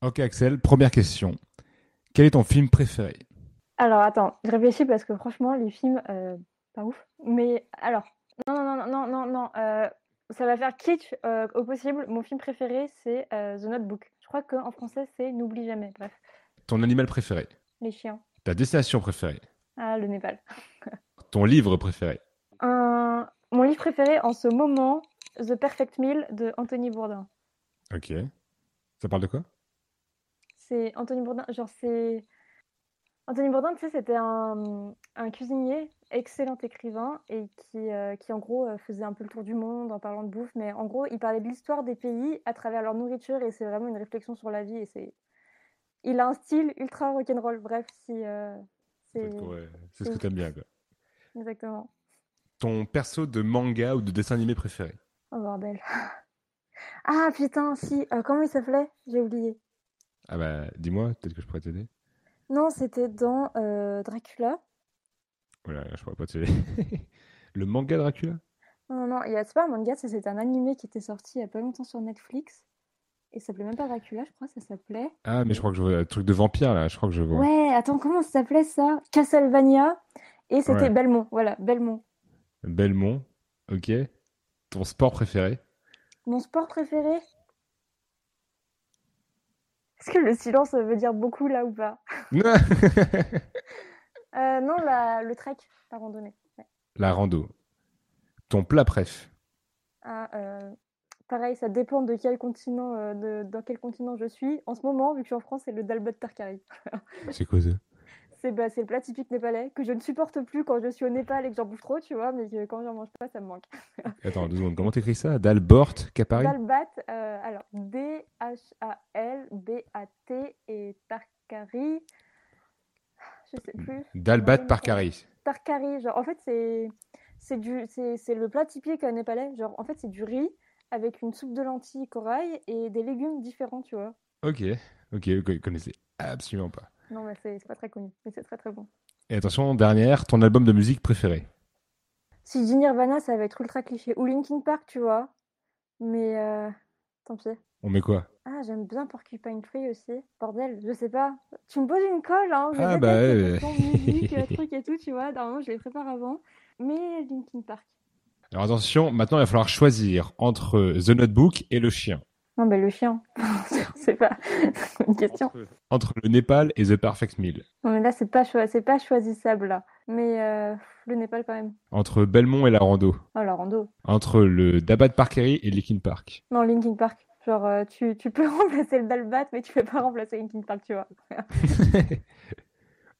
Ok Axel, première question. Quel est ton film préféré? Alors, attends, je réfléchis parce que franchement, les films, euh, pas ouf. Mais alors, non, non, non, non, non, non, euh, ça va faire kitsch euh, au possible. Mon film préféré, c'est euh, The Notebook. Je crois qu'en français, c'est N'oublie jamais. Bref, Ton animal préféré? Les chiens. Ta destination préférée? Ah, le Népal. Ton livre préféré? Mon livre préféré en ce moment, The Perfect Meal de Anthony Bourdain. Ok. Ça parle de quoi? C'est Anthony Bourdain, genre c'est Anthony Bourdain, tu sais, c'était un, un cuisinier, excellent écrivain, et qui, euh, qui en gros euh, faisait un peu le tour du monde en parlant de bouffe, mais en gros, il parlait de l'histoire des pays à travers leur nourriture, et c'est vraiment une réflexion sur la vie, et c'est... Il a un style ultra rock'n'roll, bref, si... euh, c'est... Ouais, ce que t'aimes bien, quoi. Exactement. Ton perso de manga ou de dessin animé préféré? Oh bordel. Ah putain, si, euh, comment il s'appelait? J'ai oublié. Ah bah, dis-moi, peut-être que je pourrais t'aider. Non, c'était dans euh, Dracula. Voilà, je pourrais pas. Le manga Dracula? Non, non, non, il y a, c'est pas un manga, c'était un animé qui était sorti il y a pas longtemps sur Netflix. Et ça s'appelait même pas Dracula, je crois, ça s'appelait. Ah, mais je crois que je vois le truc de vampire, là. Je crois que je vois. Ouais, attends, comment ça s'appelait ça? Castlevania. Et c'était Ouais. Belmont, voilà, Belmont. Belmont, ok. Ton sport préféré? Mon sport préféré? Est-ce que le silence veut dire beaucoup là ou pas? Euh, non, la, le trek, la randonnée. Ouais. La rando. Ton plat préf Ah, euh, pareil, ça dépend de quel continent, euh, de, dans quel continent je suis. En ce moment, vu que je suis en France, c'est le dal bhat tarkari. C'est quoi ça? C'est bah, c'est le plat typique népalais que je ne supporte plus quand je suis au Népal et que j'en bouffe trop, tu vois, mais que quand j'en mange pas, ça me manque. Attends, deux secondes. Comment t'écris ça? Dalbort, Capari Dal bhat, euh, alors D-H-A-L-B-A-T et tarkari. Je sais plus. Dalbat Parkari. Tarkari, genre en fait c'est c'est du c'est c'est le plat typique euh, népalais, genre en fait c'est du riz avec une soupe de lentilles corail et des légumes différents, tu vois. Ok, ok, vous connaissez absolument pas. Non mais c'est pas très connu, mais c'est très très bon. Et attention, dernière, ton album de musique préféré Si je dis Nirvana, ça va être ultra cliché ou Linkin Park, tu vois. Mais euh, tant pis. On met quoi? Ah, j'aime bien Porcupine Tree aussi. Bordel, je sais pas. Tu me poses une colle, hein. Je Ah, bah, ouais, musique, trucs et tout, tu vois. Normalement, je les prépare avant. Mais Linkin Park. Alors attention, maintenant il va falloir choisir entre The Notebook et le chien. Non, mais le chien. c'est pas une question. Entre, entre le Népal et The Perfect Meal. Non, mais là, c'est pas, c'est pas choisissable, là. Mais euh, le Népal, quand même. Entre Belmont et la rando. Oh, la rando. Entre le Dabat Parkeri et Linkin Park. Non, Linkin Park. Genre, euh, tu, tu peux remplacer le Dalbat, mais tu peux pas remplacer Linkin Park, tu vois.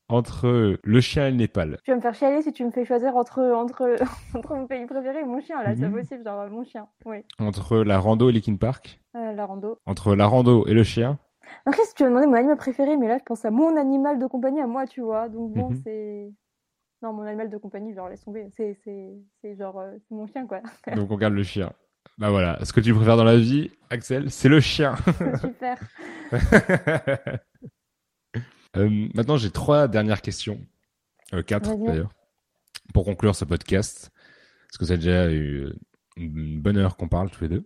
Entre le chien et le Népal. Tu vas me faire chialer si tu me fais choisir entre, entre, entre mon pays préféré et mon chien, là. C'est Mhm. possible, genre, euh, mon chien. Oui. Entre la rando et Linkin Park. Euh, la rando. Entre la rando et le chien. Après, si tu m'as demandé mon animal préféré, mais là, je pense à mon animal de compagnie, à moi, tu vois. Donc, bon, Mhm. c'est. Non, mon animal de compagnie, genre, laisse tomber. C'est, c'est, c'est genre, euh, c'est mon chien, quoi. Donc on garde le chien. Bah voilà, ce que tu préfères dans la vie, Axel, c'est le chien. Super. Euh, maintenant, j'ai trois dernières questions. Euh, quatre, d'ailleurs. Pour conclure ce podcast. Parce que c'est déjà eu une bonne heure qu'on parle tous les deux.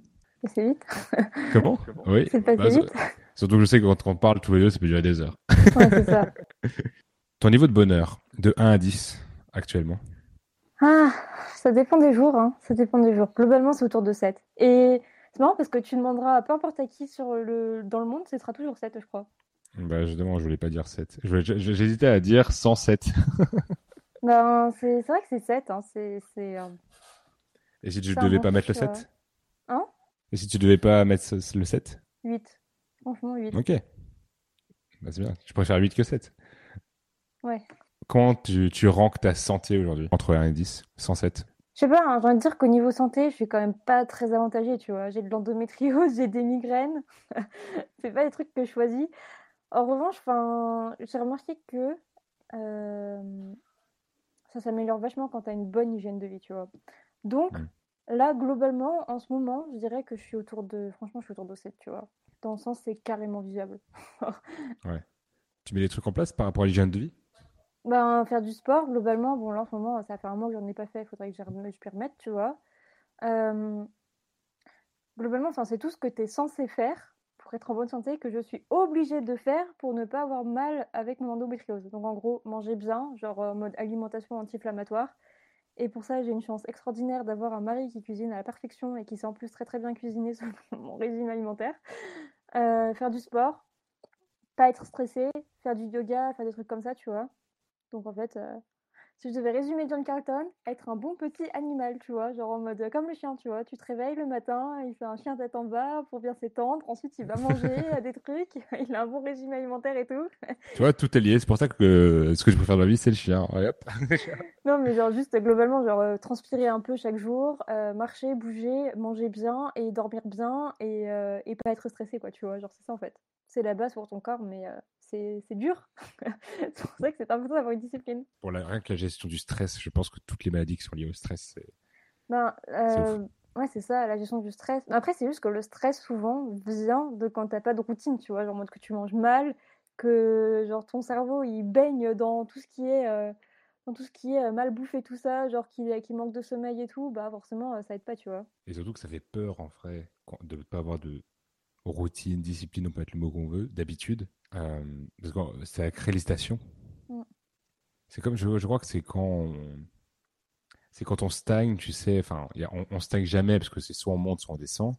C'est vite. Comment? Oui. C'est passé Bah, vite. Surtout que je sais que quand on parle tous les deux, ça peut durer des heures. Ouais, c'est ça. Ton niveau de bonheur, de 1 à 10, actuellement? Ah, ça dépend des jours, hein. Ça dépend des jours. Globalement, c'est autour de 7. Et c'est marrant parce que tu demanderas à peu importe à qui sur le... dans le monde, ce sera toujours 7, je crois. Bah justement, je voulais pas dire 7. Je voulais- je- J'hésitais à dire 107. Ben, c'est vrai que c'est 7, hein. C'est, Et si tu devais bon pas mettre le chiffre, 7 Hein? Et si tu devais pas mettre le 7 8. Franchement, 8. Ok. Bah, c'est bien. Je préfère 8 que 7. Ouais. Comment tu, tu ranques ta santé aujourd'hui Entre 1 et 10 107 Je sais pas, hein, j'ai envie de dire qu'au niveau santé, je suis quand même pas très avantagée, tu vois. J'ai de l'endométriose, j'ai des migraines. c'est pas des trucs que je choisis. En revanche, j'ai remarqué que euh, ça s'améliore vachement quand t'as une bonne hygiène de vie, tu vois. Donc, Mm. là, globalement, en ce moment, je dirais que je suis autour de, franchement, je suis autour de 7, tu vois. Dans le sens, c'est carrément vivable. Tu mets des trucs en place par rapport à l'hygiène de vie? Ben, faire du sport, globalement, bon, là, en ce moment, ça fait un mois que j'en ai pas fait, il faudrait que je m'y remette, tu vois. Euh, globalement, c'est tout ce que tu es censé faire pour être en bonne santé que je suis obligée de faire pour ne pas avoir mal avec mon endométriose. Donc, en gros, manger bien, genre en mode alimentation anti-inflammatoire. Et pour ça, j'ai une chance extraordinaire d'avoir un mari qui cuisine à la perfection et qui sait en plus très très bien cuisiner selon mon régime alimentaire. Euh, faire du sport, pas être stressé, faire du yoga, faire des trucs comme ça, tu vois. Donc en fait, euh, si je devais résumer John Carlton, être un bon petit animal, tu vois, genre en mode comme le chien, tu vois, tu te réveilles le matin, il fait un chien tête en bas pour bien s'étendre, ensuite il va manger des trucs, il a un bon régime alimentaire et tout. Tu vois, tout est lié, c'est pour ça que ce que je préfère dans la vie, c'est le chien. non, mais genre juste globalement, genre euh, transpirer un peu chaque jour, euh, marcher, bouger, manger bien et dormir bien et, euh, et pas être stressé, quoi, tu vois, genre c'est ça en fait. C'est la base pour ton corps, mais c'est dur. c'est pour ça que c'est important d'avoir une discipline. Pour la, rien que la gestion du stress, je pense que toutes les maladies qui sont liées au stress, c'est. Ben, euh, ouais, c'est ça, la gestion du stress. Après, c'est juste que le stress, souvent, vient de quand t'as pas de routine, tu vois, genre en mode que tu manges mal, que genre ton cerveau, il baigne dans tout ce qui est. Euh, dans tout ce qui est mal bouffé, tout ça, genre qui, qui manque de sommeil et tout, bah forcément, ça aide pas, tu vois. Et surtout que ça fait peur, en vrai, de ne pas avoir de routine, discipline, on peut mettre le mot qu'on veut, d'habitude. Euh, parce que ça crée l'hésitation. Mm. C'est comme, je, je, crois que c'est quand on, c'est quand on stagne, tu sais, enfin, on, on stagne jamais parce que c'est soit on monte, soit on descend.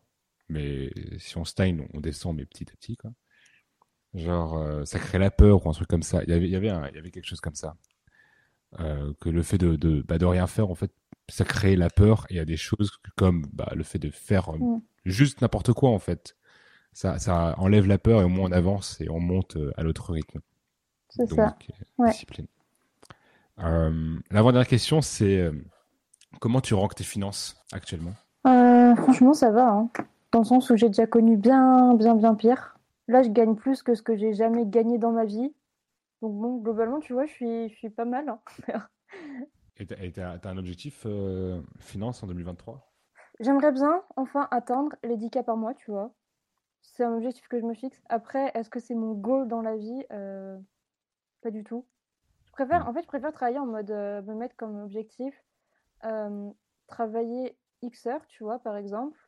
Mais si on stagne, on descend, mais petit à petit, quoi. Genre, euh, ça crée la peur ou un truc comme ça. Il y avait, il y avait, il y avait quelque chose comme ça. Euh, que le fait de, de, bah, de rien faire, en fait, ça crée la peur. Et il y a des choses comme bah, le fait de faire mm. juste n'importe quoi, en fait ça, ça enlève la peur et au moins on avance et on monte euh, à l'autre rythme. C'est ça. Euh, discipline. Euh, L'avant-dernière question, c'est comment tu ranques tes finances actuellement? Franchement, ça va. Hein. Dans le sens où j'ai déjà connu bien, bien, bien pire. Là, je gagne plus que ce que j'ai jamais gagné dans ma vie. Donc bon, globalement, tu vois, je suis, je suis pas mal. Hein. et tu as, un objectif finance en 2023 J'aimerais bien enfin atteindre les 10 cas par mois, tu vois c'est un objectif que je me fixe. Après, est-ce que c'est mon goal dans la vie? Euh, Pas du tout. Je préfère, en fait, je préfère travailler en mode euh, me mettre comme objectif euh, travailler X heures, tu vois, par exemple,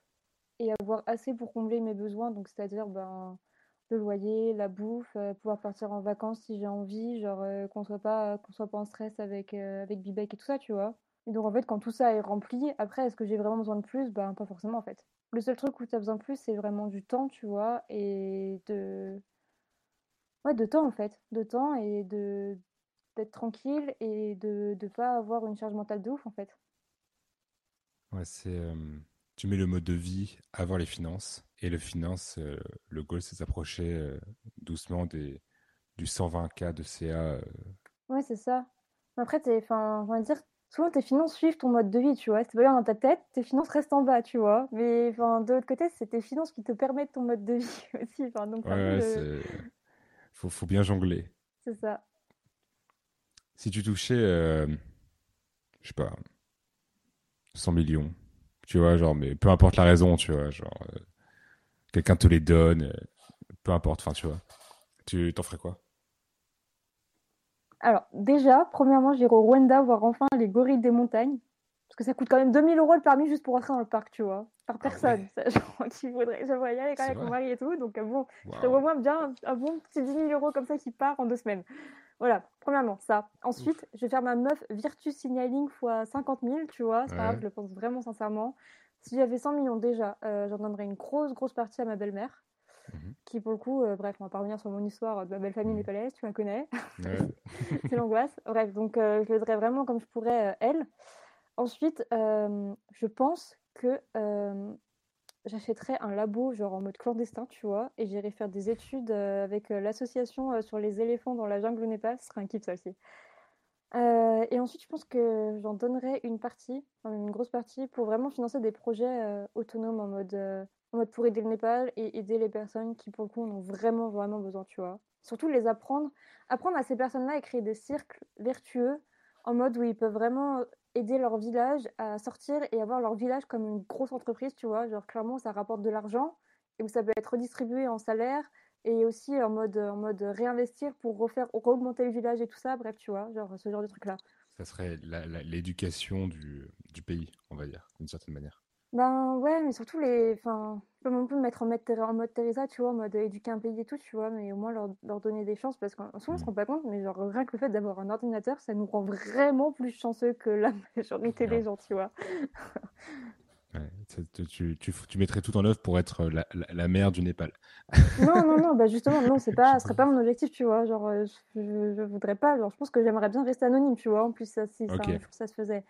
et avoir assez pour combler mes besoins. Donc, c'est-à-dire ben, le loyer, la bouffe, pouvoir partir en vacances si j'ai envie, genre qu'on soit pas qu'on soit pas en stress avec avec Bibek et tout ça, tu vois. Et donc en fait, quand tout ça est rempli, après, est-ce que j'ai vraiment besoin de plus? Ben pas forcément en fait. Le seul truc où tu as besoin de plus, c'est vraiment du temps, tu vois, et de. Ouais, de temps en fait. De temps et de d'être tranquille et de ne pas avoir une charge mentale de ouf en fait. Ouais, c'est. Euh, tu mets le mode de vie avant les finances. Et le finance, euh, le goal, c'est s'approcher euh, doucement des, du 120K de CA. Ouais, c'est ça. Après, enfin, on va dire, souvent tes finances suivent ton mode de vie, tu vois. C'est pas bien dans ta tête, tes finances restent en bas, tu vois. Mais de l'autre côté, c'est tes finances qui te permettent ton mode de vie aussi. Donc, ouais, faut, faut, bien jongler. C'est ça. Si tu touchais, euh, je sais pas, 100 millions, tu vois, genre, mais peu importe la raison, tu vois, genre, euh, quelqu'un te les donne, euh, peu importe, enfin, tu vois, tu t'en ferais quoi? Alors, déjà, premièrement, j'irai au Rwanda voir enfin les gorilles des montagnes. Parce que ça coûte quand même 2000 euros le permis juste pour rentrer dans le parc, tu vois. Par ah personne. Ah voudrait... J'aimerais y aller quand même avec mon mari et tout. Donc, euh, bon, je te bien un, bon petit 10 000 euros comme ça qui part en deux semaines. Voilà, premièrement, ça. Ensuite, je vais faire ma meuf Virtus Signaling x 50 000, tu vois. C'est pas grave, je le pense vraiment sincèrement. Si j'avais 100 millions déjà, euh, j'en donnerais une grosse, grosse partie à ma belle-mère. Mhm. Qui, pour le coup, euh, bref, on va pas revenir sur mon histoire de ma belle famille mhm. népalaise, tu la connais. c'est l'angoisse. Bref, donc euh, je l'aiderais vraiment comme je pourrais, euh, elle. Ensuite, je pense que j'achèterais un labo, genre en mode clandestin, tu vois, et j'irais faire des études avec l'association sur les éléphants dans la jungle au Népal. Ce serait un kiff, ça aussi. et ensuite, je pense que j'en donnerais une partie, une grosse partie, pour vraiment financer des projets autonomes en mode en mode pour aider le Népal et aider les personnes qui, pour le coup, en ont vraiment, vraiment besoin, tu vois. Surtout les apprendre, apprendre à ces personnes-là à créer des cercles vertueux en mode où ils peuvent vraiment aider leur village à sortir et avoir leur village comme une grosse entreprise, tu vois. Genre, clairement, ça rapporte de l'argent et où ça peut être redistribué en salaire et aussi en mode, en mode réinvestir pour refaire, augmenter le village et tout ça. Bref, tu vois, genre ce genre de truc-là. Ça serait l'éducation du, du pays, on va dire, d'une certaine manière. Ben ouais, mais surtout les. Enfin, pas non plus me mettre en mode, en mode Teresa, tu vois, en mode éduquer un pays et tout, tu vois, mais au moins leur, leur donner des chances parce qu'en soi, on se mmh. rend pas compte, mais genre rien que le fait d'avoir un ordinateur, ça nous rend vraiment plus chanceux que la majorité des gens, tu vois. tu, tu, tu, mettrais tout en œuvre pour être la, la, mère du Népal. non, non, non, bah justement, non, c'est pas, ce serait pas mon objectif, tu vois. Genre, euh, je, je, voudrais pas, genre, je pense que j'aimerais bien rester anonyme, tu vois. En plus, ça, si ça, se faisait.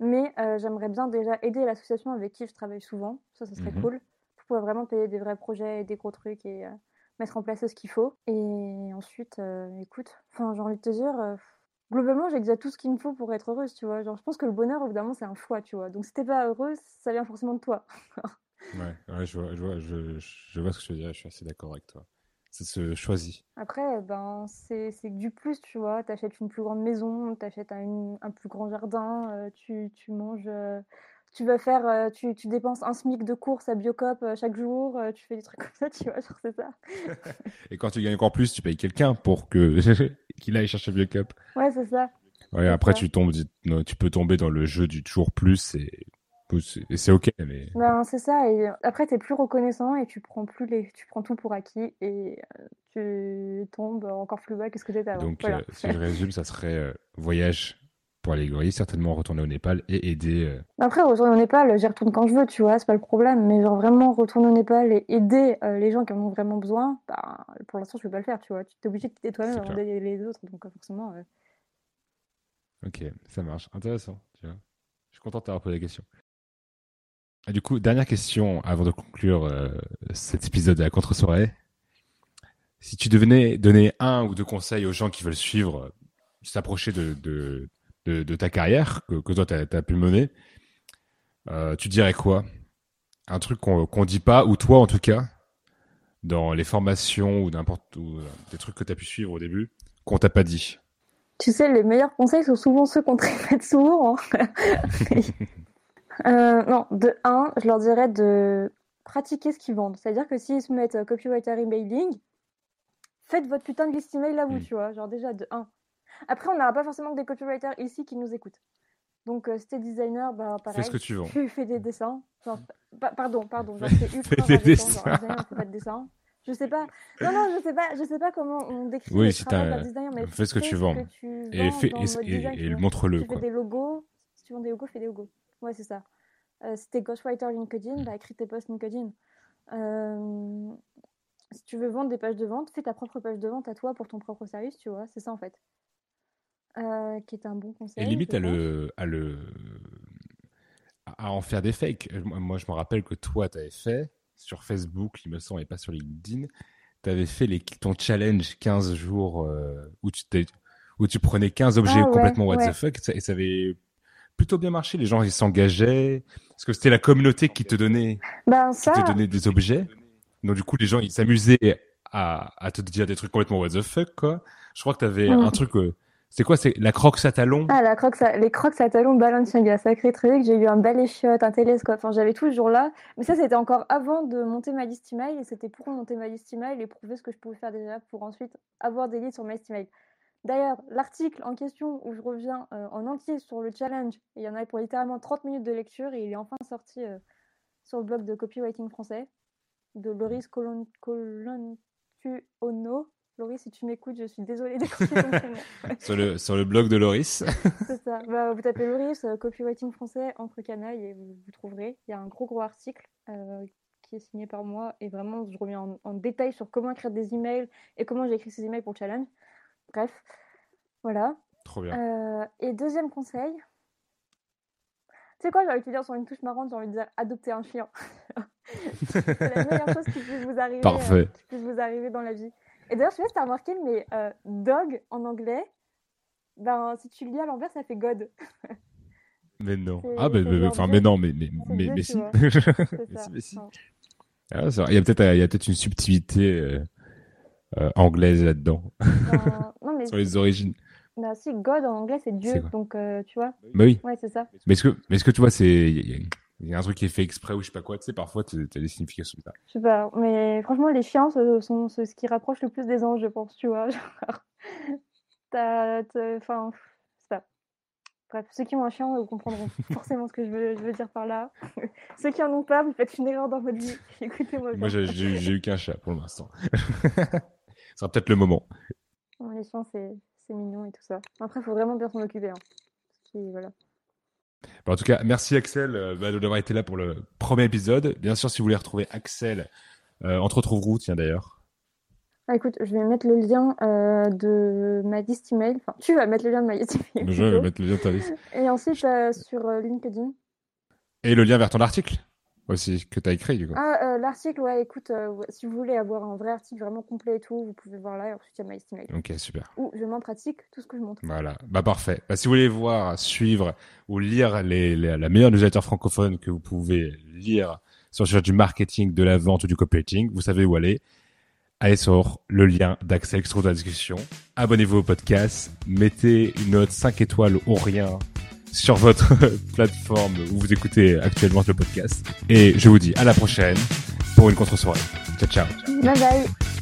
Mais euh, j'aimerais bien déjà aider l'association avec qui je travaille souvent. Ça, ça serait mmh cool. Pour pouvoir vraiment payer des vrais projets et des gros trucs et euh, mettre en place ce qu'il faut. Et ensuite, écoute, enfin, j'ai envie de te dire globalement, j'ai déjà tout ce qu'il me faut pour être heureuse, tu vois. Genre, je pense que le bonheur, évidemment, c'est un choix, tu vois. Donc, si t'es pas heureuse, ça vient forcément de toi. ouais, je, vois, je, vois, je, je, vois ce que je veux dire, je suis assez d'accord avec toi. Ça se choisit. Après, ben, c'est du plus, tu vois. T'achètes une plus grande maison, t'achètes un, un plus grand jardin, euh, tu, tu manges. Euh, tu vas faire, euh, tu, tu, dépenses un SMIC de course à Biocop chaque jour, tu fais des trucs comme ça, tu vois, genre c'est ça. Et quand tu gagnes encore plus, tu payes quelqu'un pour que qu'il aille chercher Biocop. Ouais, c'est ça. Ouais, après tu tombes, tu peux tomber dans le jeu du toujours plus et et c'est ok, mais. Ben, c'est ça. Et après, tu es plus reconnaissant et tu prends plus les, tu prends tout pour acquis et euh, tu tombes encore plus bas que ce que tu étais avant. Donc, euh, si je résume, ça serait euh, voyage pour allégorie, certainement retourner au Népal et aider. Après, retourner au Népal, j'y retourne quand je veux, tu vois, c'est pas le problème. Mais genre vraiment retourner au Népal et aider les gens qui en ont vraiment besoin, bah, pour l'instant, je peux pas le faire, tu vois. Tu es obligé de quitter toi-même avant d'aider les autres, donc forcément. Ok, ça marche. Intéressant, tu vois. Je suis content de t'avoir posé la question. Du coup, dernière question avant de conclure euh, cet épisode de la contre-soirée. Si tu devenais donner un ou deux conseils aux gens qui veulent suivre, euh, s'approcher de, de, de, ta carrière que, que toi, tu as, pu mener, euh, tu dirais quoi? Un truc qu'on ne dit pas, ou toi en tout cas, dans les formations ou n'importe où, des trucs que tu as pu suivre au début, qu'on t'a pas dit? Tu sais, les meilleurs conseils sont souvent ceux qu'on te répète souvent. Hein. Euh, non, de 1, je leur dirais de pratiquer ce qu'ils vendent. C'est-à-dire que s'ils se mettent euh, copywriter emailing, faites votre putain de liste email à vous, tu vois. Genre déjà de 1. Après, on n'aura pas forcément que des copywriters ici qui nous écoutent. Donc, euh, si t'es designer, bah pareil. Fais ce que tu. Tu fais des dessins. pardon, pardon. Genre, c'est ultra fais des dessins. Genre, designer, fait pas de dessins. Je sais pas. Non, non, je sais pas. Je sais pas comment on décrit oui, le si travail designer. Mais fais ce que tu vends. et, fais, et, montre-le. Tu fais des logos. Si tu vends des logos, fais des logos. Ouais, c'est ça. Euh, si t'es ghostwriter LinkedIn, bah, écris tes posts LinkedIn. Euh, si tu veux vendre des pages de vente, fais ta propre page de vente à toi pour ton propre service, tu vois. C'est ça en fait. Euh, qui est un bon conseil. Et limite à le, à le, à en faire des fakes. Moi, je me rappelle que toi, tu avais fait sur Facebook, il me semble, et pas sur LinkedIn, tu avais fait les, ton challenge 15 jours où, tu où tu prenais 15 objets ah complètement what the fuck, et ça avait plutôt bien marché. Les gens, ils s'engageaient. Parce que c'était la communauté qui te donnait, ben, ça... qui te donnait des objets? Donc, du coup, les gens, ils s'amusaient à, à te dire des trucs complètement what the fuck, quoi. Je crois que tu avais mm. un truc, euh, c'est quoi C'est la croque à talons Ah, la croque les crocs à talons Balenciaga, sacré truc. J'ai eu un balai chiotte, un télescope. Enfin, j'avais tout ce jour-là. Mais ça, c'était encore avant de monter ma liste email. Et c'était pour monter ma liste email et prouver ce que je pouvais faire déjà pour ensuite avoir des leads sur ma liste email. D'ailleurs, l'article en question où je reviens euh, en entier sur le challenge, il y en avait pour littéralement 30 minutes de lecture et il est enfin sorti euh, sur le blog de copywriting français de Loris Colontuono. Loris, si tu m'écoutes, je suis désolée sur, le, sur le blog de Loris. C'est ça. Bah, vous tapez Loris, euh, copywriting français, entre canailles et vous, trouverez. Il y a un gros gros article qui est signé par moi et vraiment je reviens en, en, détail sur comment écrire des emails et comment j'ai écrit ces emails pour le challenge. Bref, voilà. Trop bien. Euh, et deuxième conseil, tu sais quoi, j'ai envie de te dire sur une touche marrante, j'ai envie de dire adopter un chien. c'est la meilleure chose qui puisse vous arriver, euh, qui puisse vous arriver dans la vie. Et d'ailleurs, je sais pas si t'as remarqué, mais euh, dog en anglais, ben si tu le lis à l'envers, ça fait God. mais non. Ah, mais, mais, enfin, mais non, mais, mais, mais, mais si. mais si. Ah, il y a peut-être peut une subtilité euh, anglaise là-dedans. Ben, Sur les origines. Bah si, God en anglais c'est Dieu, donc euh, tu vois. Bah oui. Ouais, c'est ça. Mais est-ce que, mais est-ce que tu vois, c'est il y, a un truc qui est fait exprès ou je sais pas quoi, tu sais, parfois tu as des significations ça. Je sais pas, mais franchement les chiens sont ce qui rapproche le plus des anges, je pense, tu vois. t'as, enfin, Bref, ceux qui ont un chien, vous comprendront forcément ce que je veux, je veux, dire par là. ceux qui en ont pas, vous faites une erreur dans votre vie. Écoutez-moi. Moi, j'ai eu qu'un chat pour l'instant. Ce sera peut-être le moment. les chiens, c'est mignon et tout ça. Après, il faut vraiment bien s'en occuper. Hein. voilà. Bah, en tout cas, merci Axel euh, bah, d'avoir été là pour le premier épisode. Bien sûr, si vous voulez retrouver Axel, euh, on te retrouve où, tiens d'ailleurs ah, écoute, je vais mettre le lien euh, de ma liste email. Enfin, tu vas mettre le lien de ma liste email. Je vais mettre le lien de ta liste. Et ensuite, euh, sur LinkedIn. Et le lien vers ton article aussi, que tu as écrit, du coup. Ah, euh, l'article, ouais, écoute, euh, si vous voulez avoir un vrai article vraiment complet et tout, vous pouvez voir là. Et ensuite, il y a ma liste email. Ok, super. Où je m'en pratique tout ce que je montre. Voilà, bah parfait. Bah, si vous voulez voir, suivre ou lire les, les- la meilleure newsletter francophone que vous pouvez lire sur le sujet du marketing, de la vente ou du copywriting, vous savez où aller. Allez sur le lien d'Axel qui se trouve dans la discussion. Abonnez-vous au podcast. Mettez une note 5 étoiles ou rien sur votre plateforme où vous écoutez actuellement le podcast. Et je vous dis à la prochaine pour une contre-soirée. Ciao, ciao. Bye bye.